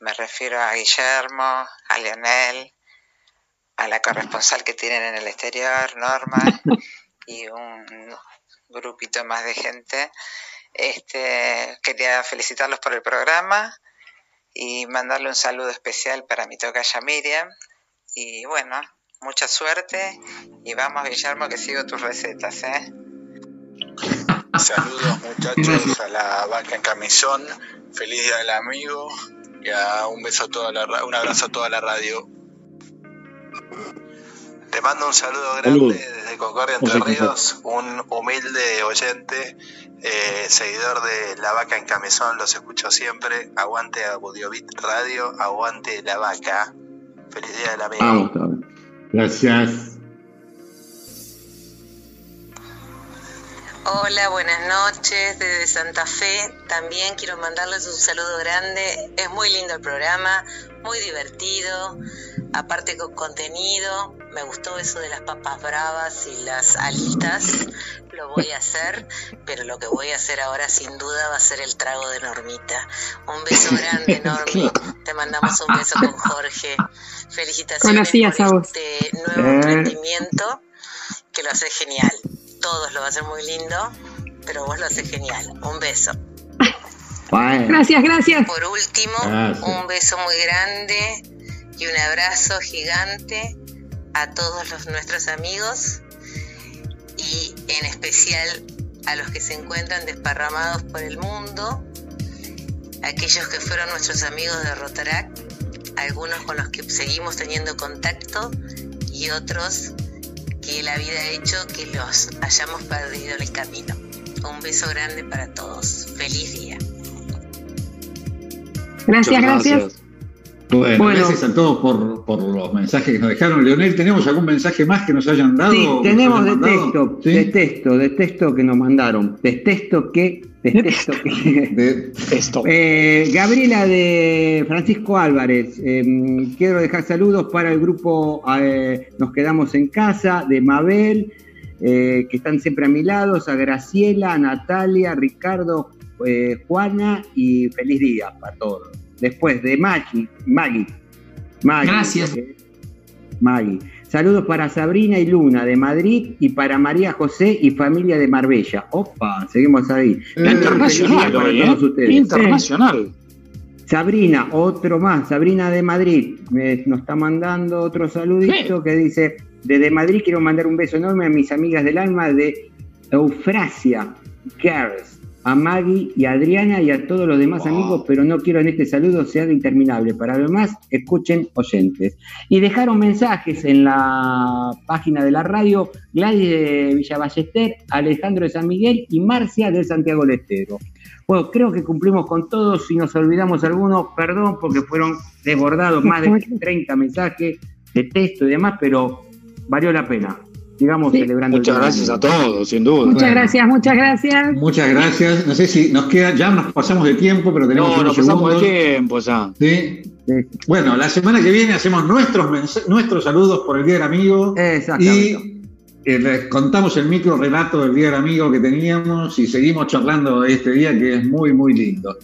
Me refiero a Guillermo, a Leonel, a la corresponsal que tienen en el exterior, Norma, y un grupito más de gente. Este, quería felicitarlos por el programa y mandarle un saludo especial para mi tocaya Miriam. Y bueno, mucha suerte y vamos Guillermo que sigo tus recetas, ¿eh? Saludos muchachos a la vaca en camisón, feliz día del amigo y un beso a toda la, un abrazo a toda la radio. Te mando un saludo grande desde Concordia Entre Ríos, un humilde oyente, eh, seguidor de La Vaca en Camisón, los escucho siempre. Aguante a Budiovit Radio, aguante La Vaca. Feliz día del amigo. Gracias. Hola, buenas noches desde Santa Fe. También quiero mandarles un saludo grande. Es muy lindo el programa, muy divertido, aparte con contenido. Me gustó eso de las papas bravas y las alitas. Lo voy a hacer, pero lo que voy a hacer ahora sin duda va a ser el trago de Normita. Un beso grande, Normi. Te mandamos un beso con Jorge. Felicitaciones por este nuevo eh. emprendimiento que lo hace genial. Todos lo va a hacer muy lindo, pero vos lo haces genial. Un beso. Gracias, gracias. Por último, un beso muy grande y un abrazo gigante a todos los, nuestros amigos y en especial a los que se encuentran desparramados por el mundo, aquellos que fueron nuestros amigos de Rotarac, algunos con los que seguimos teniendo contacto y otros que la vida ha hecho que los hayamos perdido en el camino. Un beso grande para todos. Feliz día. Gracias, gracias. Bueno, gracias a todos por, los mensajes que nos dejaron. Leonel, ¿tenemos algún mensaje más que nos hayan dado? Sí, tenemos de texto, de texto, de texto que nos mandaron. De texto que. De texto que. de texto. Eh, Gabriela de Francisco Álvarez. Em, quiero dejar saludos para el grupo eh, Nos Quedamos en Casa, de Mabel, eh, que están siempre a mi lado, a Graciela, a Natalia, Ricardo, Juana y feliz día para todos. Después de Maggie, Maggie. Gracias. Maggie. Saludos para Sabrina y Luna de Madrid y para María José y familia de Marbella. Opa, seguimos ahí. Internacional, ¿eh? Internacional. Sabrina, otro más, Sabrina de Madrid, nos está mandando otro saludito que dice, desde Madrid quiero mandar un beso enorme a mis amigas del alma de Eufrasia Cares a Maggie y a Adriana y a todos los demás amigos, pero no quiero en este saludo sea interminable. Para lo demás, escuchen oyentes. Y dejaron mensajes en la página de la radio Gladys de Villavallester, Alejandro de San Miguel y Marcia de Santiago del Estero. Bueno, creo que cumplimos con todos. Si nos olvidamos algunos, perdón, porque fueron desbordados más de 30 mensajes de texto y demás, pero valió la pena sigamos celebrando. Muchas gracias a todos, sin duda. Muchas gracias, muchas gracias. Muchas gracias. No sé si nos queda, ya nos pasamos de tiempo, pero tenemos. No, nos pasamos de tiempo ya. ¿Sí? Bueno, la semana que viene hacemos nuestros, nuestros saludos por el Día del Amigo. Y eh, les contamos el micro relato del Día del Amigo que teníamos y seguimos charlando este día que es muy, muy lindo.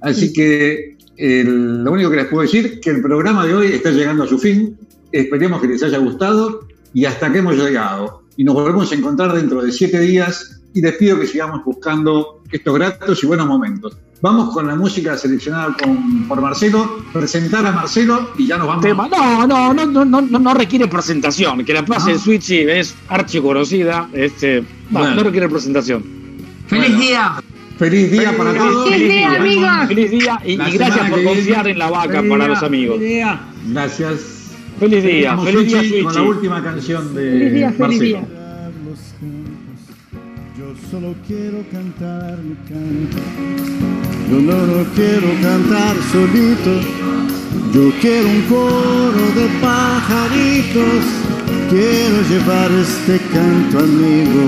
Así que lo único que les puedo decir es que el programa de hoy está llegando a su fin. Esperemos que les haya gustado y hasta que hemos llegado. Y nos volvemos a encontrar dentro de siete días y les pido que sigamos buscando estos gratos y buenos momentos. Vamos con la música seleccionada por Marcelo, presentar a Marcelo y ya nos vamos. No, no, no, no, no, requiere presentación. Que la pase en Switch es archi conocida. Este, no, requiere presentación. ¡Feliz día! Feliz día para todos. Feliz día, amigos. Feliz día y, gracias por confiar en la vaca para los amigos. Feliz día. Gracias. Feliz día. Feliz día, Switchy. Con la última canción de feliz día, feliz Día. Yo solo quiero cantar mi canto. Yo no lo quiero cantar solito. Yo quiero un coro de pajaritos. Quiero llevar este canto amigo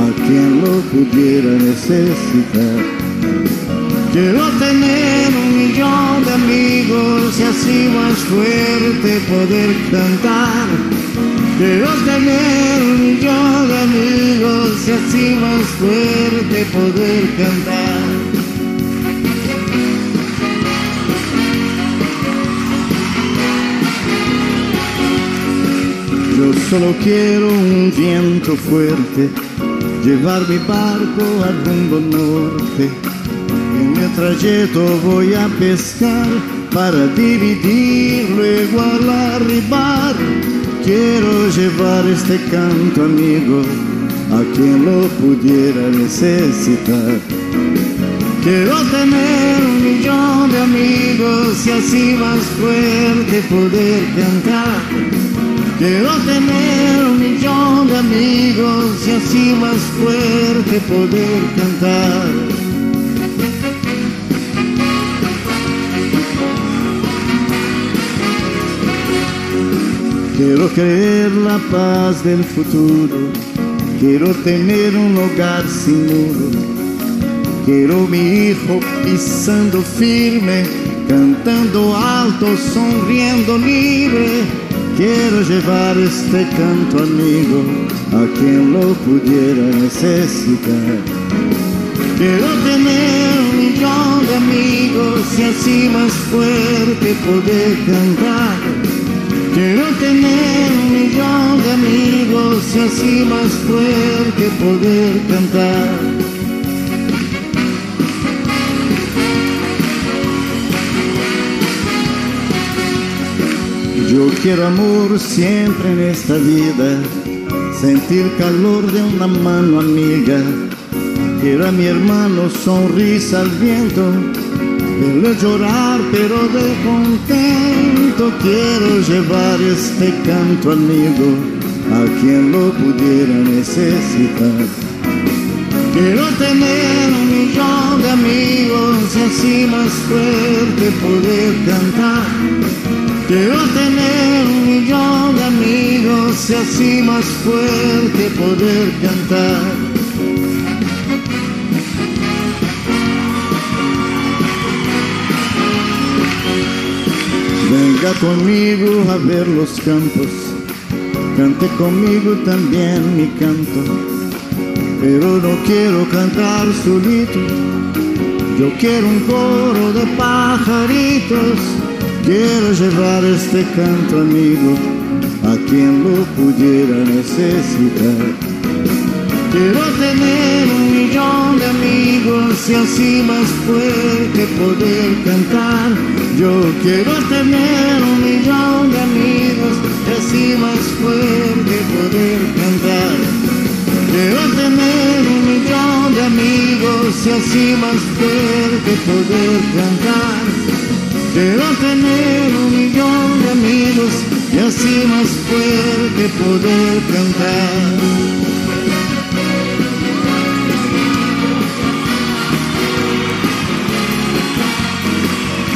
a quien lo pudiera necesitar. Quiero tener millón de amigos y así más fuerte poder cantar. Quiero tener un millón de amigos y así más fuerte poder cantar. Yo solo quiero un viento fuerte llevar mi barco al rumbo norte. Trayecto voy a pescar para dividir, luego al arribar. Quiero llevar este canto amigo a quien lo pudiera necesitar. Quiero tener un millón de amigos y así más fuerte poder cantar Quiero tener un millón de amigos y así más fuerte poder cantar. Quiero creer la paz del futuro, quiero tener un hogar sin. Quiero mi hijo pisando firme, cantando alto, sonriendo libre Quiero llevar este canto amigo a quien lo pudiera necesitar. Quiero tener un millón de amigos y así más fuerte poder cantar. Quiero tener un millón de amigos y así más fuerte poder cantar. Yo quiero amor siempre en esta vida, sentir calor de una mano amiga. Quiero a mi hermano sonrisa al viento, verlo llorar pero de contento. Quiero llevar este canto amigo a quien lo pudiera necesitar. Quiero tener un millón de amigos y así más fuerte poder cantar Quiero tener un millón de amigos y así más fuerte poder cantar. Venga conmigo a ver los campos, cante conmigo también mi canto, pero no quiero cantar solito, yo quiero un coro de pajaritos Quiero llevar este canto amigo a quien lo pudiera necesitar. Quiero tener un millón de amigos y así más fuerte poder cantar. Yo quiero tener un millón de amigos y así más fuerte poder cantar. Quiero tener un millón de amigos y así más fuerte poder cantar. Quiero tener un millón de amigos y así más fuerte poder cantar.